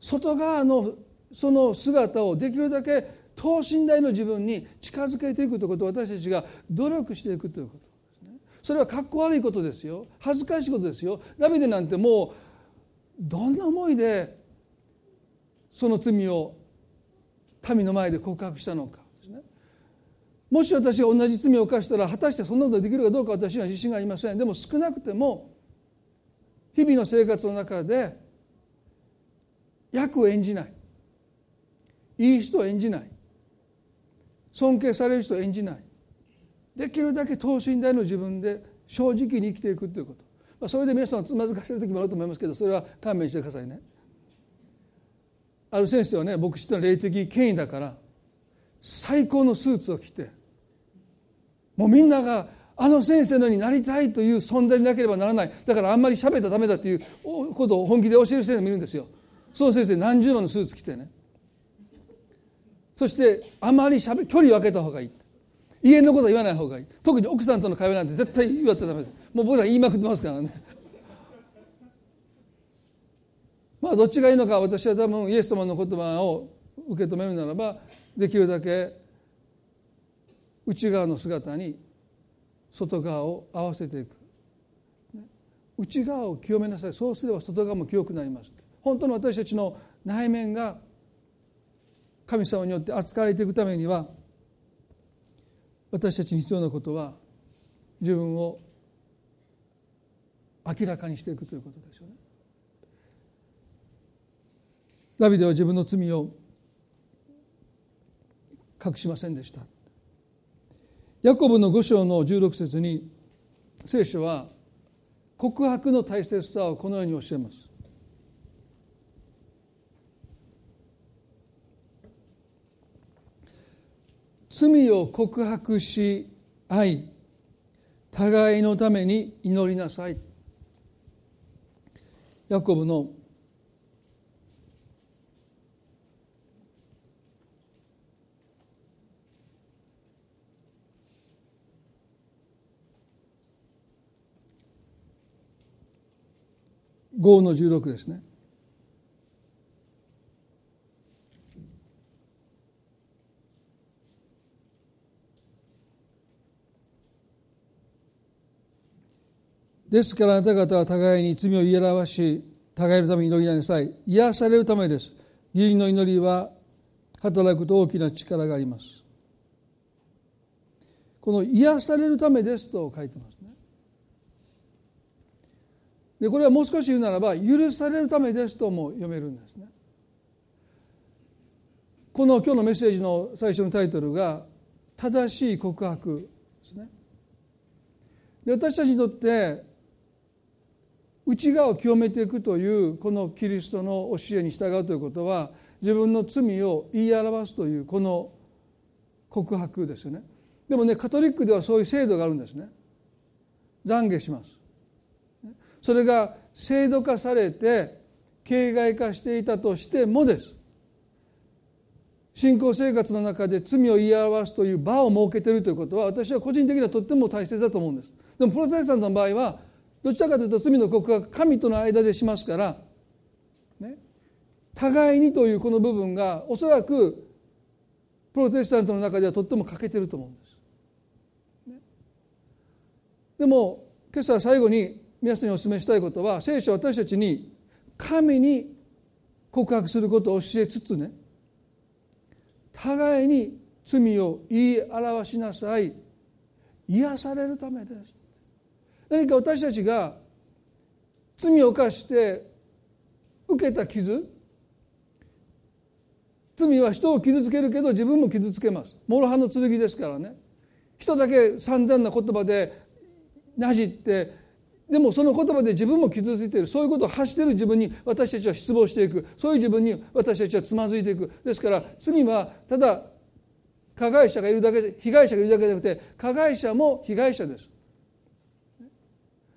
Speaker 1: 外側のその姿をできるだけ等身大の自分に近づけていくということを私たちが努力していくということですね。それはかっこ悪いことですよ。恥ずかしいことですよ。ダビデなんてもうどんな思いでその罪を民の前で告白したのかですね。もし私が同じ罪を犯したら果たしてそんなことができるかどうか私には自信がありません。でも少なくても日々の生活の中で役を演じない。いい人を演じない。尊敬される人を演じない。できるだけ等身大の自分で正直に生きていくということ。まあ、それで皆さんつまずかせる時もあると思いますけどそれは勘弁してくださいね。ある先生はね牧師ってのは霊的権威だから最高のスーツを着てもうみんながあの先生のようになりたいという存在でなければならない。だからあんまり喋ったらダメだということを本気で教える先生もいるんですよ。その先生何十万のスーツ着てね。そしてあまりしゃべ距離を空けた方がいい。家のことは言わない方がいい。特に奥さんとの会話なんて絶対言われたらダメ。もう僕ら言いまくってますからね。まあどっちがいいのか私は多分イエス様の言葉を受け止めるならばできるだけ内側の姿に外側を合わせていく。内側を清めなさい。そうすれば外側も清くなります。本当の私たちの内面が神様によって扱われていくためには私たちに必要なことは自分を明らかにしていくということですよね。ダビデは自分の罪を隠しませんでした。ヤコブの五章の16節に聖書は告白の大切さをこのように教えます。罪を告白し合い互いのために祈りなさいヤコブの5の16ですね。ですからあなた方は互いに罪を言い表し互いのために祈りなさい。癒されるためです。義人の祈りは働くと大きな力があります。この癒されるためですと書いてますね。でこれはもう少し言うならば許されるためですとも読めるんですね。この今日のメッセージの最初のタイトルが正しい告白ですね。で私たちにとって内側を清めていくというこのキリストの教えに従うということは自分の罪を言い表すというこの告白ですよね。でもねカトリックではそういう制度があるんですね。懺悔します。それが制度化されて形骸化していたとしてもです。信仰生活の中で罪を言い表すという場を設けているということは私は個人的にはとっても大切だと思うんです。でもプロテスタントの場合はどちらかというと罪の告白神との間でしますから、ね、互いにというこの部分がおそらくプロテスタントの中ではとっても欠けてると思うんです。ね、でも今朝最後に皆さんにお勧めしたいことは聖書は私たちに神に告白することを教えつつね互いに罪を言い表しなさい。癒されるためです。何か私たちが罪を犯して受けた傷罪は人を傷つけるけど自分も傷つけます。諸刃の剣ですからね。人だけ散々な言葉でなじってでもその言葉で自分も傷ついている。そういうことを発している自分に私たちは失望していく。そういう自分に私たちはつまずいていく。ですから罪はただ加害者がいるだけ被害者がいるだけじゃなくて加害者も被害者です。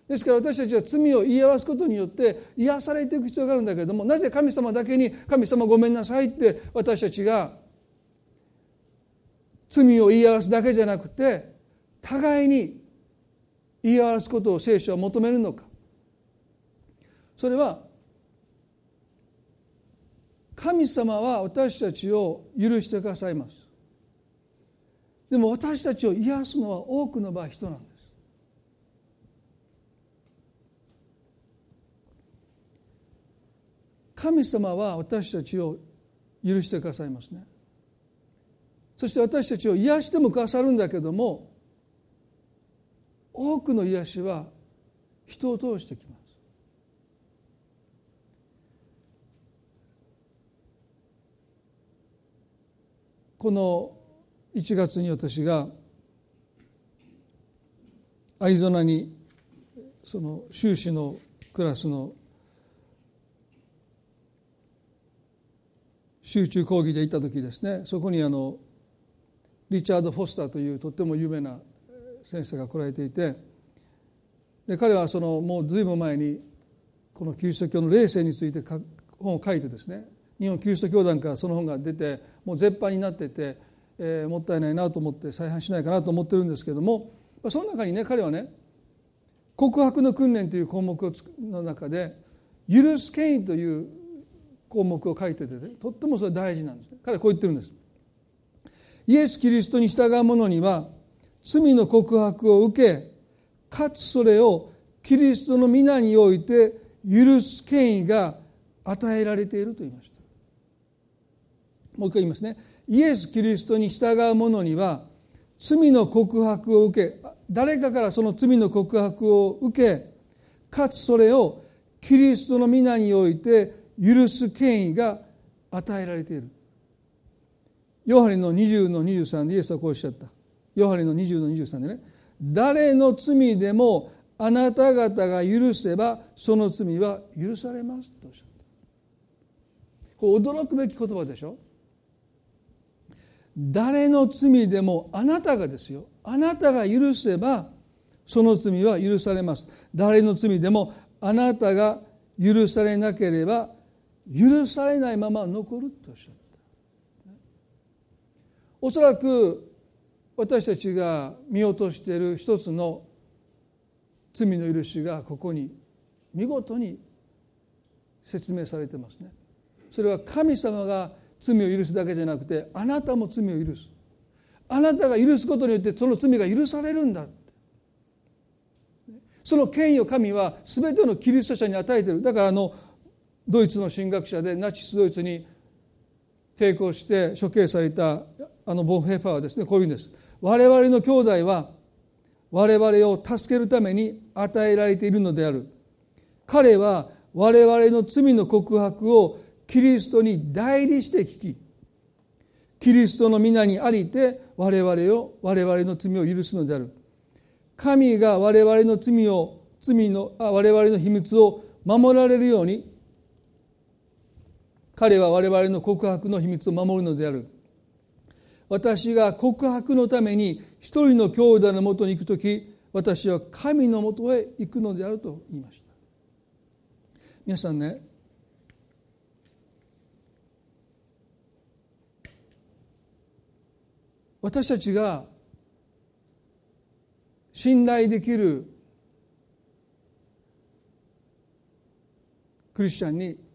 Speaker 1: ですから私たちは罪を言い表すことによって癒されていく必要があるんだけれどもなぜ神様だけに「神様ごめんなさい」って私たちが罪を言い表すだけじゃなくて互いに言い表すことを聖書は求めるのか。それは神様は私たちを許してくださいます。でも私たちを癒すのは多くの場合人なんです神様は私たちを許してくださいますね。そして私たちを癒してもくださるんだけども多くの癒しは人を通してきます。この1月に私がアリゾナにその修士のクラスの集中講義で行った時ですねそこにあのリチャード・フォスターというとっても有名な先生が来られていてで彼はそのもう随分前にこのキリスト教の霊性について本を書いてですね日本キリスト教団からその本が出てもう絶版になってて、えー、もったいないなと思って再販しないかなと思ってるんですけどもその中にね彼はね告白の訓練という項目の中で許す権威という項目を書いてて、ね、とってもそれ大事なんですね。彼はこう言ってるんです。イエス・キリストに従う者には罪の告白を受けかつそれをキリストの皆において許す権威が与えられていると言いました。もう一回言いますね。イエス・キリストに従う者には罪の告白を受け誰かからその罪の告白を受けかつそれをキリストの皆において許す権威が与えられている。ヨハネの20の23でイエスはこうおっしゃった。ヨハネの20の23でね。誰の罪でもあなた方が許せばその罪は許されますとおっしゃった。これ驚くべき言葉でしょ。誰の罪でもあなたがですよ。あなたが許せばその罪は許されます。誰の罪でもあなたが許されなければ許されないまま残るとおっしゃった。おそらく私たちが見落としている一つの罪の許しがここに見事に説明されてますね。それは神様が罪を許すだけじゃなくてあなたも罪を許す。あなたが許すことによってその罪が許されるんだ。その権威を神は全てのキリスト者に与えている。だからあのドイツの神学者でナチスドイツに抵抗して処刑されたあのボン・ヘファーはですねこういうんです。我々の兄弟は我々を助けるために与えられているのである。彼は我々の罪の告白をキリストに代理して聞きキリストの皆にありて我々を我々の罪を許すのである。神が我々の罪を罪の我々の秘密を守られるように彼は我々の告白の秘密を守るのである。私が告白のために一人の兄弟のもとに行く時私は神のもとへ行くのであると言いました。皆さんね私たちが信頼できるクリスチャンに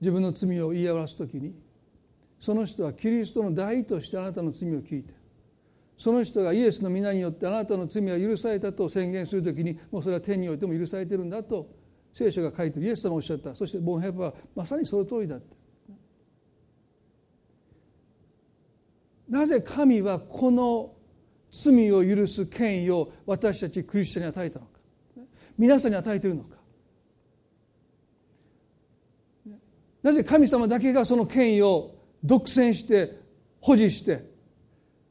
Speaker 1: 自分の罪を言い表す時にその人はキリストの代理としてあなたの罪を聞いてその人がイエスの皆によってあなたの罪は許されたと宣言するときにもうそれは天においても許されてるんだと聖書が書いてる。イエス様がおっしゃった。そしてボンヘッパーはまさにその通りだって。なぜ神はこの罪を許す権威を私たちクリスチャンに与えたのか。皆さんに与えているのか。なぜ神様だけがその権威を独占して保持して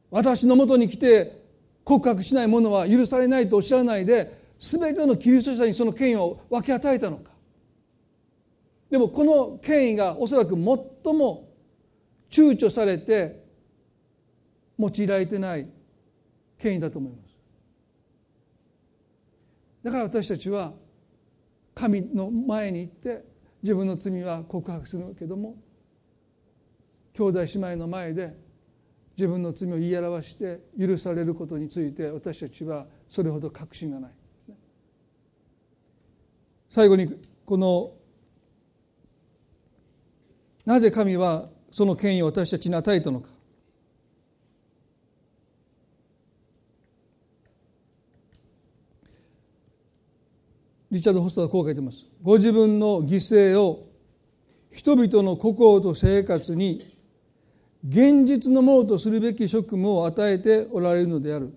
Speaker 1: 私のもとに来て告白しない者は許されないとおっしゃらないで全てのキリスト者にその権威を分け与えたのか。でもこの権威がおそらく最も躊躇されて用いられてない権威だと思います。だから私たちは神の前に行って自分の罪は告白するけども兄弟姉妹の前で自分の罪を言い表して許されることについて私たちはそれほど確信がない。最後にこのなぜ神はその権威を私たちに与えたのかリチャード・ホスターはこう書いてます。ご自分の犠牲を人々の心と生活に現実のものとするべき職務を与えておられるのである。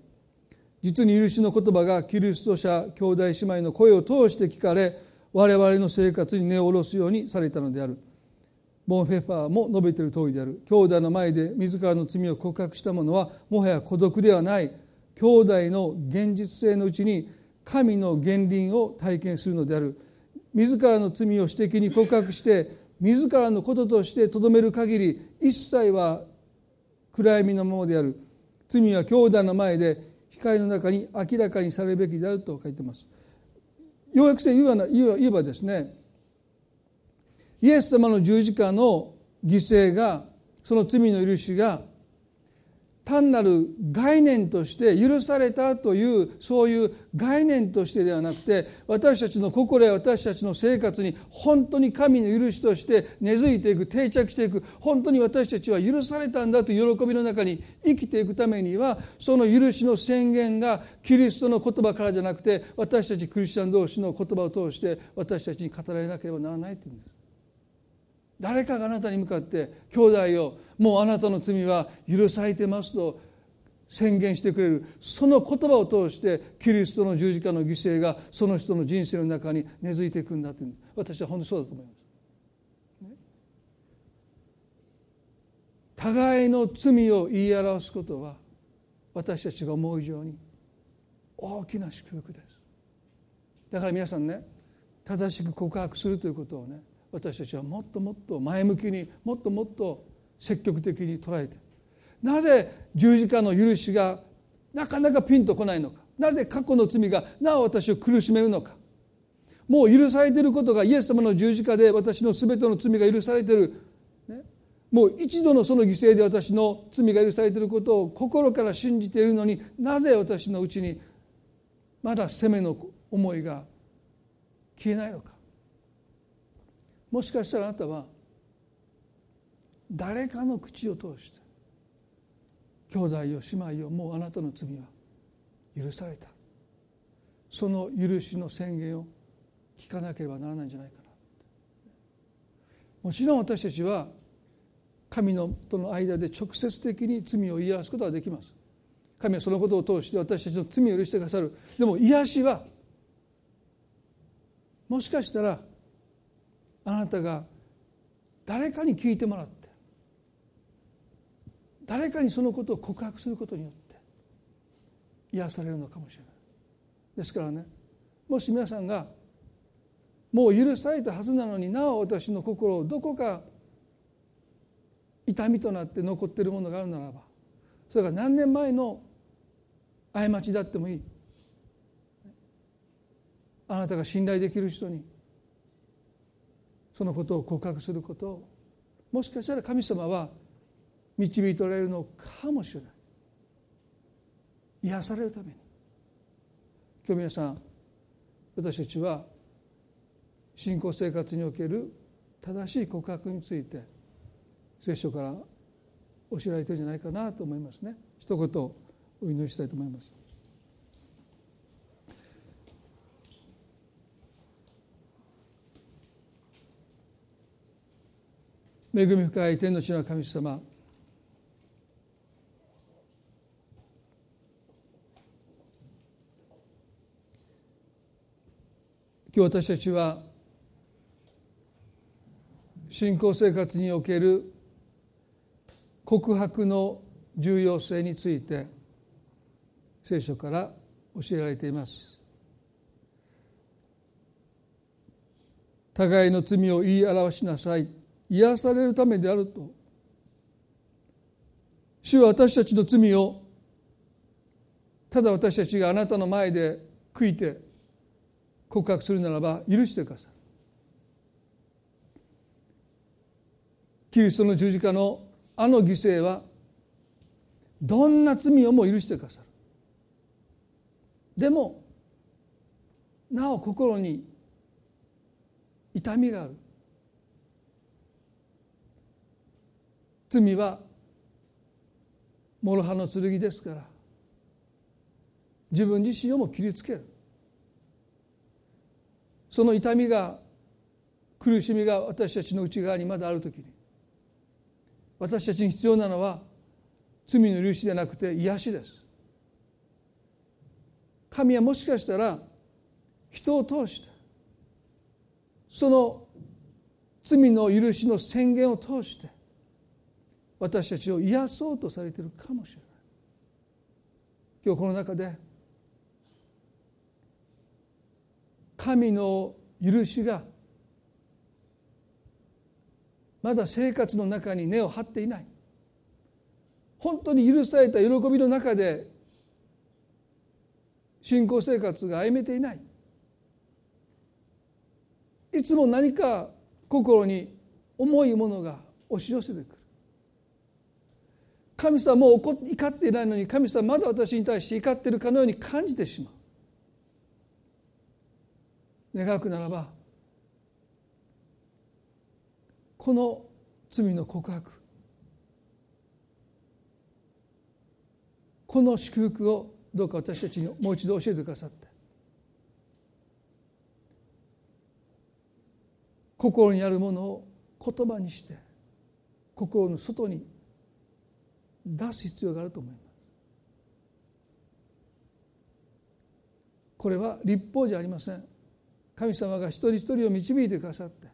Speaker 1: 実に許しの言葉がキリスト者兄弟姉妹の声を通して聞かれ我々の生活に根を下ろすようにされたのである。ボン・フェファーも述べている通りである。兄弟の前で自らの罪を告白した者はもはや孤独ではない。兄弟の現実性のうちに神の原輪を体験するのである。自らの罪を私的に告白して自らのこととしてとどめる限り一切は暗闇のものである。罪は兄弟の前で光の中に明らかにされるべきであると書いてます。要約して言えばですねイエス様の十字架の犠牲がその罪の許しが単なる概念として許されたというそういう概念としてではなくて私たちの心や私たちの生活に本当に神の許しとして根付いていく定着していく本当に私たちは許されたんだという喜びの中に生きていくためにはその許しの宣言がキリストの言葉からじゃなくて私たちクリスチャン同士の言葉を通して私たちに語られなければならないというんです。誰かがあなたに向かって兄弟をもうあなたの罪は許されてますと宣言してくれる。その言葉を通してキリストの十字架の犠牲がその人の人生の中に根付いていくんだという。私は本当にそうだと思います。互いの罪を言い表すことは私たちが思う以上に大きな祝福です。だから皆さんね正しく告白するということをね私たちはもっともっと前向きにもっともっと積極的に捉えて。なぜ十字架の許しがなかなかピンとこないのか。なぜ過去の罪がなお私を苦しめるのか。もう許されていることがイエス様の十字架で私の全ての罪が許されている、もう一度のその犠牲で私の罪が許されていることを心から信じているのになぜ私のうちにまだ責めの思いが消えないのか。もしかしたらあなたは誰かの口を通して兄弟よ姉妹よもうあなたの罪は許された。その許しの宣言を聞かなければならないんじゃないかな。もちろん私たちは神のとの間で直接的に罪を言い表すことはできます。神はそのことを通して私たちの罪を許してくださる。でも癒しはもしかしたらあなたが誰かに聞いてもらって誰かにそのことを告白することによって癒されるのかもしれない。ですからねもし皆さんがもう許されたはずなのになお私の心をどこか痛みとなって残っているものがあるならばそれが何年前の過ちだってもいい。あなたが信頼できる人にそのことを告白することをもしかしたら神様は導いておられるのかもしれない。癒されるために。今日皆さん私たちは信仰生活における正しい告白について聖書から教えられてるんじゃないかなと思いますね。一言お祈りしたいと思います。恵み深い天の地の神様。今日私たちは信仰生活における告白の重要性について聖書から教えられています。互いの罪を言い表しなさい。癒されるためであると。主は私たちの罪をただ私たちがあなたの前で悔いて告白するならば許してください。キリストの十字架のあの犠牲はどんな罪をも許してくださる。でもなお心に痛みがある。罪は諸刃の剣ですから自分自身をも切りつける。その痛みが苦しみが私たちの内側にまだある時に私たちに必要なのは罪の許しでなくて癒しです。神はもしかしたら人を通してその罪の許しの宣言を通して私たちを癒そうとされているかもしれない。今日この中で神の許しがまだ生活の中に根を張っていない。本当に許された喜びの中で信仰生活が歩めていない。いつも何か心に重いものが押し寄せてくる。神様もう怒怒っていないのに神様まだ私に対して怒っているかのように感じてしまう。願くならばこの罪の告白この祝福をどうか私たちにもう一度教えてくださって心にあるものを言葉にして心の外に出す必要があると思います。これは立法じゃありません。神様が一人一人を導いてくださって。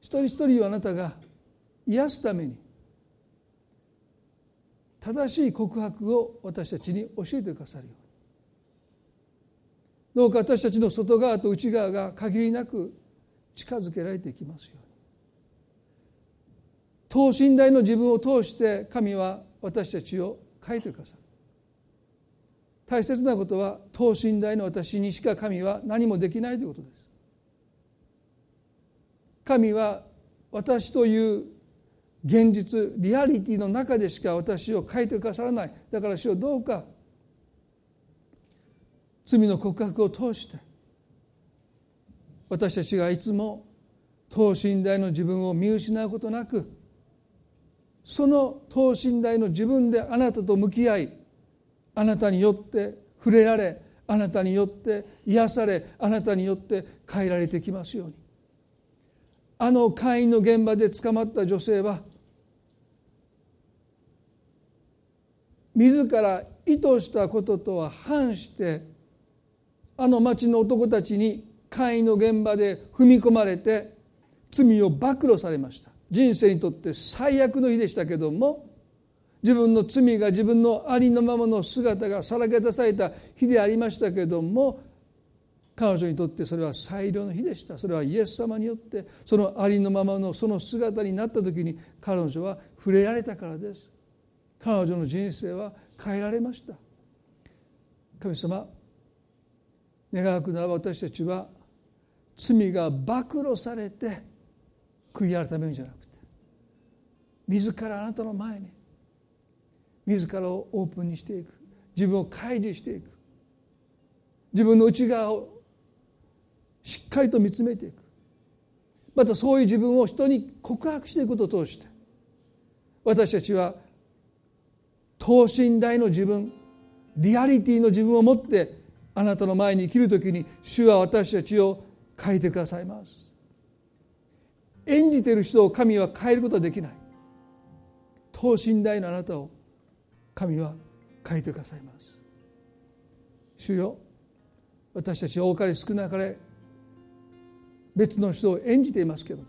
Speaker 1: 一人一人をあなたが癒すために正しい告白を私たちに教えてくださるように。どうか私たちの外側と内側が限りなく近づけられていきますように。等身大の自分を通して神は私たちを変えてくださる。大切なことは等身大の私にしか神は何もできないということです。神は私という現実リアリティの中でしか私を変えてくださらない。だから主をどうか罪の告白を通して私たちがいつも等身大の自分を見失うことなくその等身大の自分であなたと向き合いあなたによって触れられあなたによって癒されあなたによって変えられてきますように。あの会員の現場で捕まった女性は自ら意図したこととは反してあの町の男たちに会員の現場で踏み込まれて罪を暴露されました。人生にとって最悪の日でしたけども自分の罪が自分のありのままの姿がさらけ出された日でありましたけども彼女にとってそれは最良の日でした。それはイエス様によってそのありのままのその姿になった時に彼女は触れられたからです。彼女の人生は変えられました。神様願わくならば私たちは罪が暴露されて悔い改めるんじゃなくて自らあなたの前に自らをオープンにしていく。自分を開示していく。自分の内側をしっかりと見つめていく。またそういう自分を人に告白していくことを通して私たちは等身大の自分リアリティの自分を持ってあなたの前に生きる時に主は私たちを変えてくださいます。演じている人を神は変えることはできない。等身大のあなたを神は変えてくださいます。主よ私たちは多かれ少なかれ別の人を演じていますけども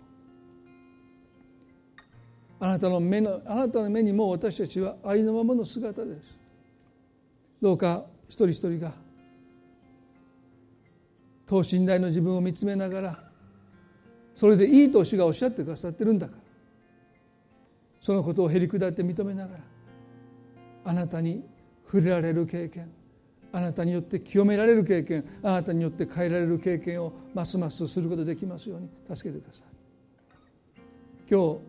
Speaker 1: あなたの目のあなたの目にも私たちはありのままの姿です。どうか一人一人が等身大の自分を見つめながらそれでいいと主がおっしゃってくださってるんだから。そのことをへり下って認めながらあなたに触れられる経験あなたによって清められる経験あなたによって変えられる経験をますますすることができますように助けてください。今日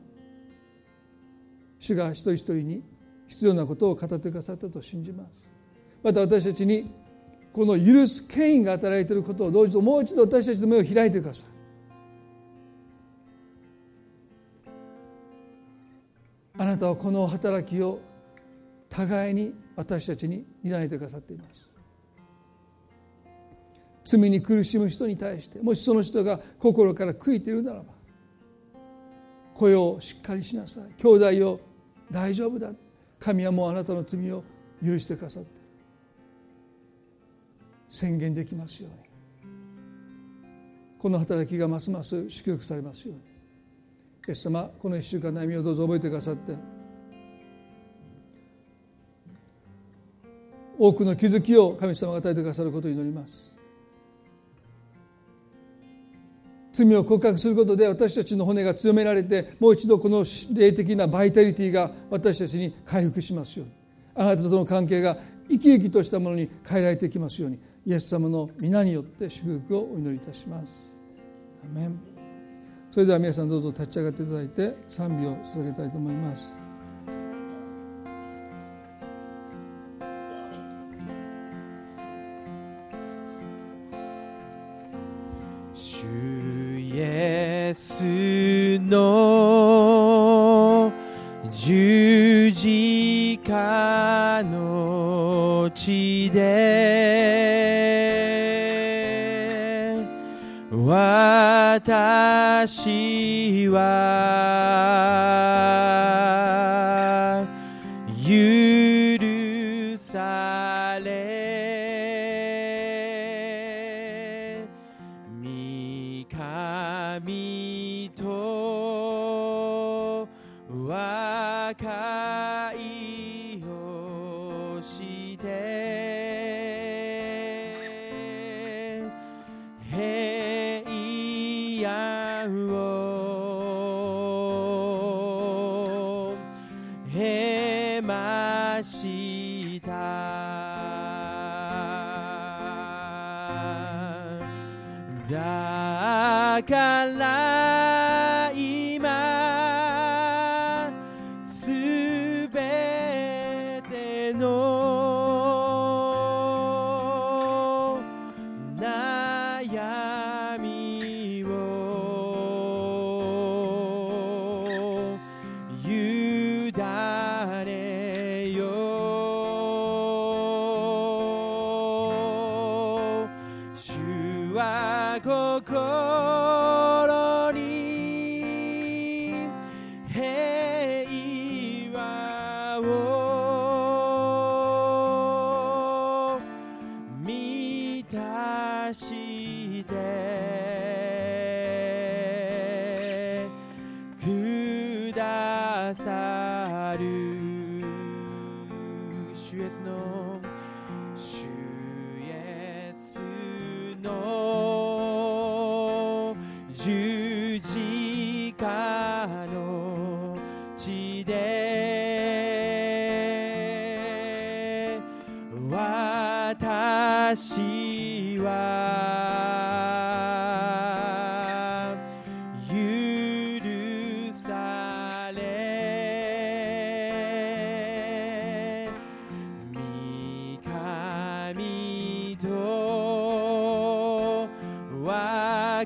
Speaker 1: 主が一人一人に必要なことを語ってくださったと信じます。また私たちにこの許す権威が働いていることを同時ともう一度私たちの目を開いてください。なたはこの働きを互いに私たちに担いてくださっています。罪に苦しむ人に対してもしその人が心から悔いているならば声をしっかりしなさい。兄弟を大丈夫だ。神はもうあなたの罪を許してくださって宣言できますように。この働きがますます祝福されますように。イエス様この1週間の悩みをどうぞ覚えてくださって。多くの気づきを神様が与えてくださることを祈ります。罪を告白することで私たちの骨が強められてもう一度この霊的なバイタリティが私たちに回復しますように。あなたとの関係が生き生きとしたものに変えられていきますように。イエス様の皆によって祝福をお祈りいたします。アメン。それでは皆さんどうぞ立ち上がっていただいて賛美を捧げたいと思います。
Speaker 2: の十字架の地で私は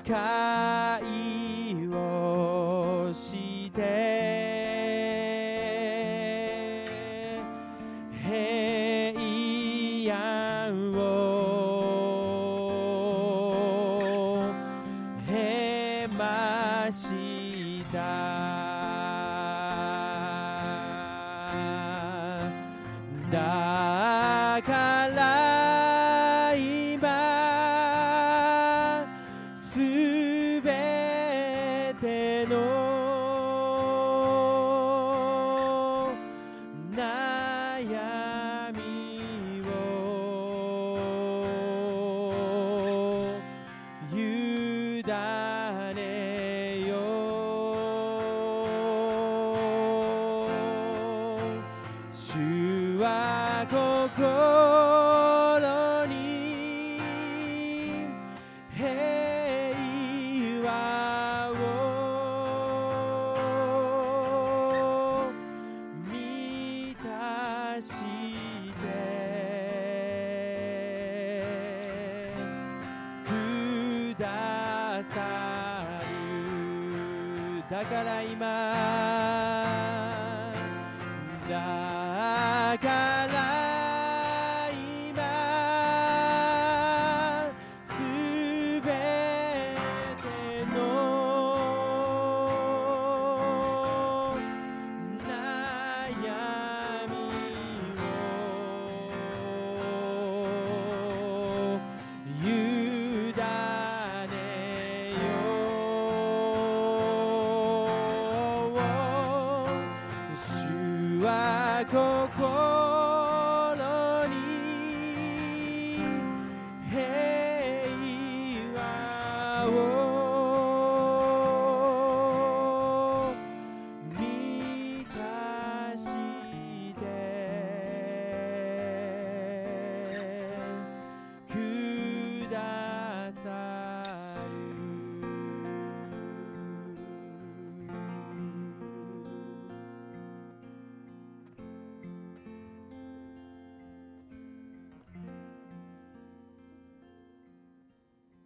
Speaker 2: 和解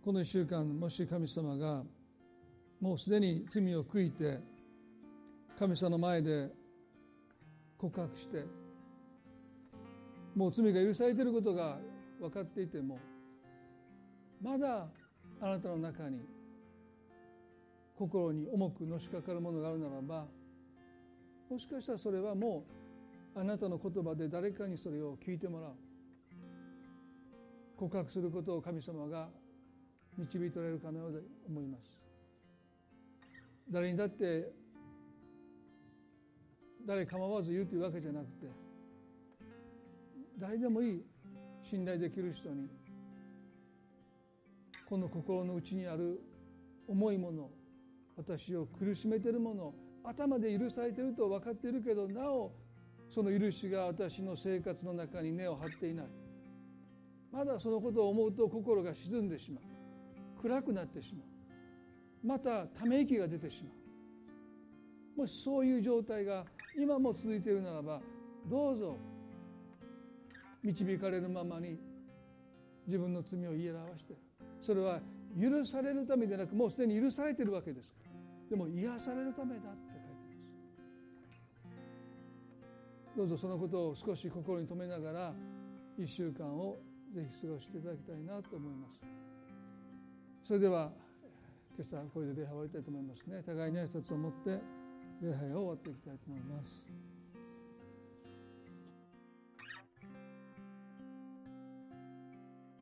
Speaker 1: この1週間もし神様がもうすでに罪を悔いて神様の前で告白してもう罪が許されていることが分かっていてもまだあなたの中に心に重くのしかかるものがあるならばもしかしたらそれはもうあなたの言葉で誰かにそれを聞いてもらう。告白することを神様が導いておられるかのようで思います。誰にだって誰構わず言うというわけじゃなくて誰でもいい信頼できる人にこの心の内にある重いもの私を苦しめているもの頭で許されていると分かっているけどなおその許しが私の生活の中に根を張っていない。まだそのことを思うと心が沈んでしまう。暗くなってしまう。またため息が出てしまう。もしそういう状態が今も続いているならばどうぞ導かれるままに自分の罪を言い表してそれは許されるためでなくもうすでに許されているわけですから。でも癒されるためだって書いてます。どうぞそのことを少し心に留めながら1週間をぜひ過ごしていただきたいなと思います。それでは今朝これで礼拝終わりたいと思いますね。互いに挨拶を持って礼拝を終わっていきたいと思います。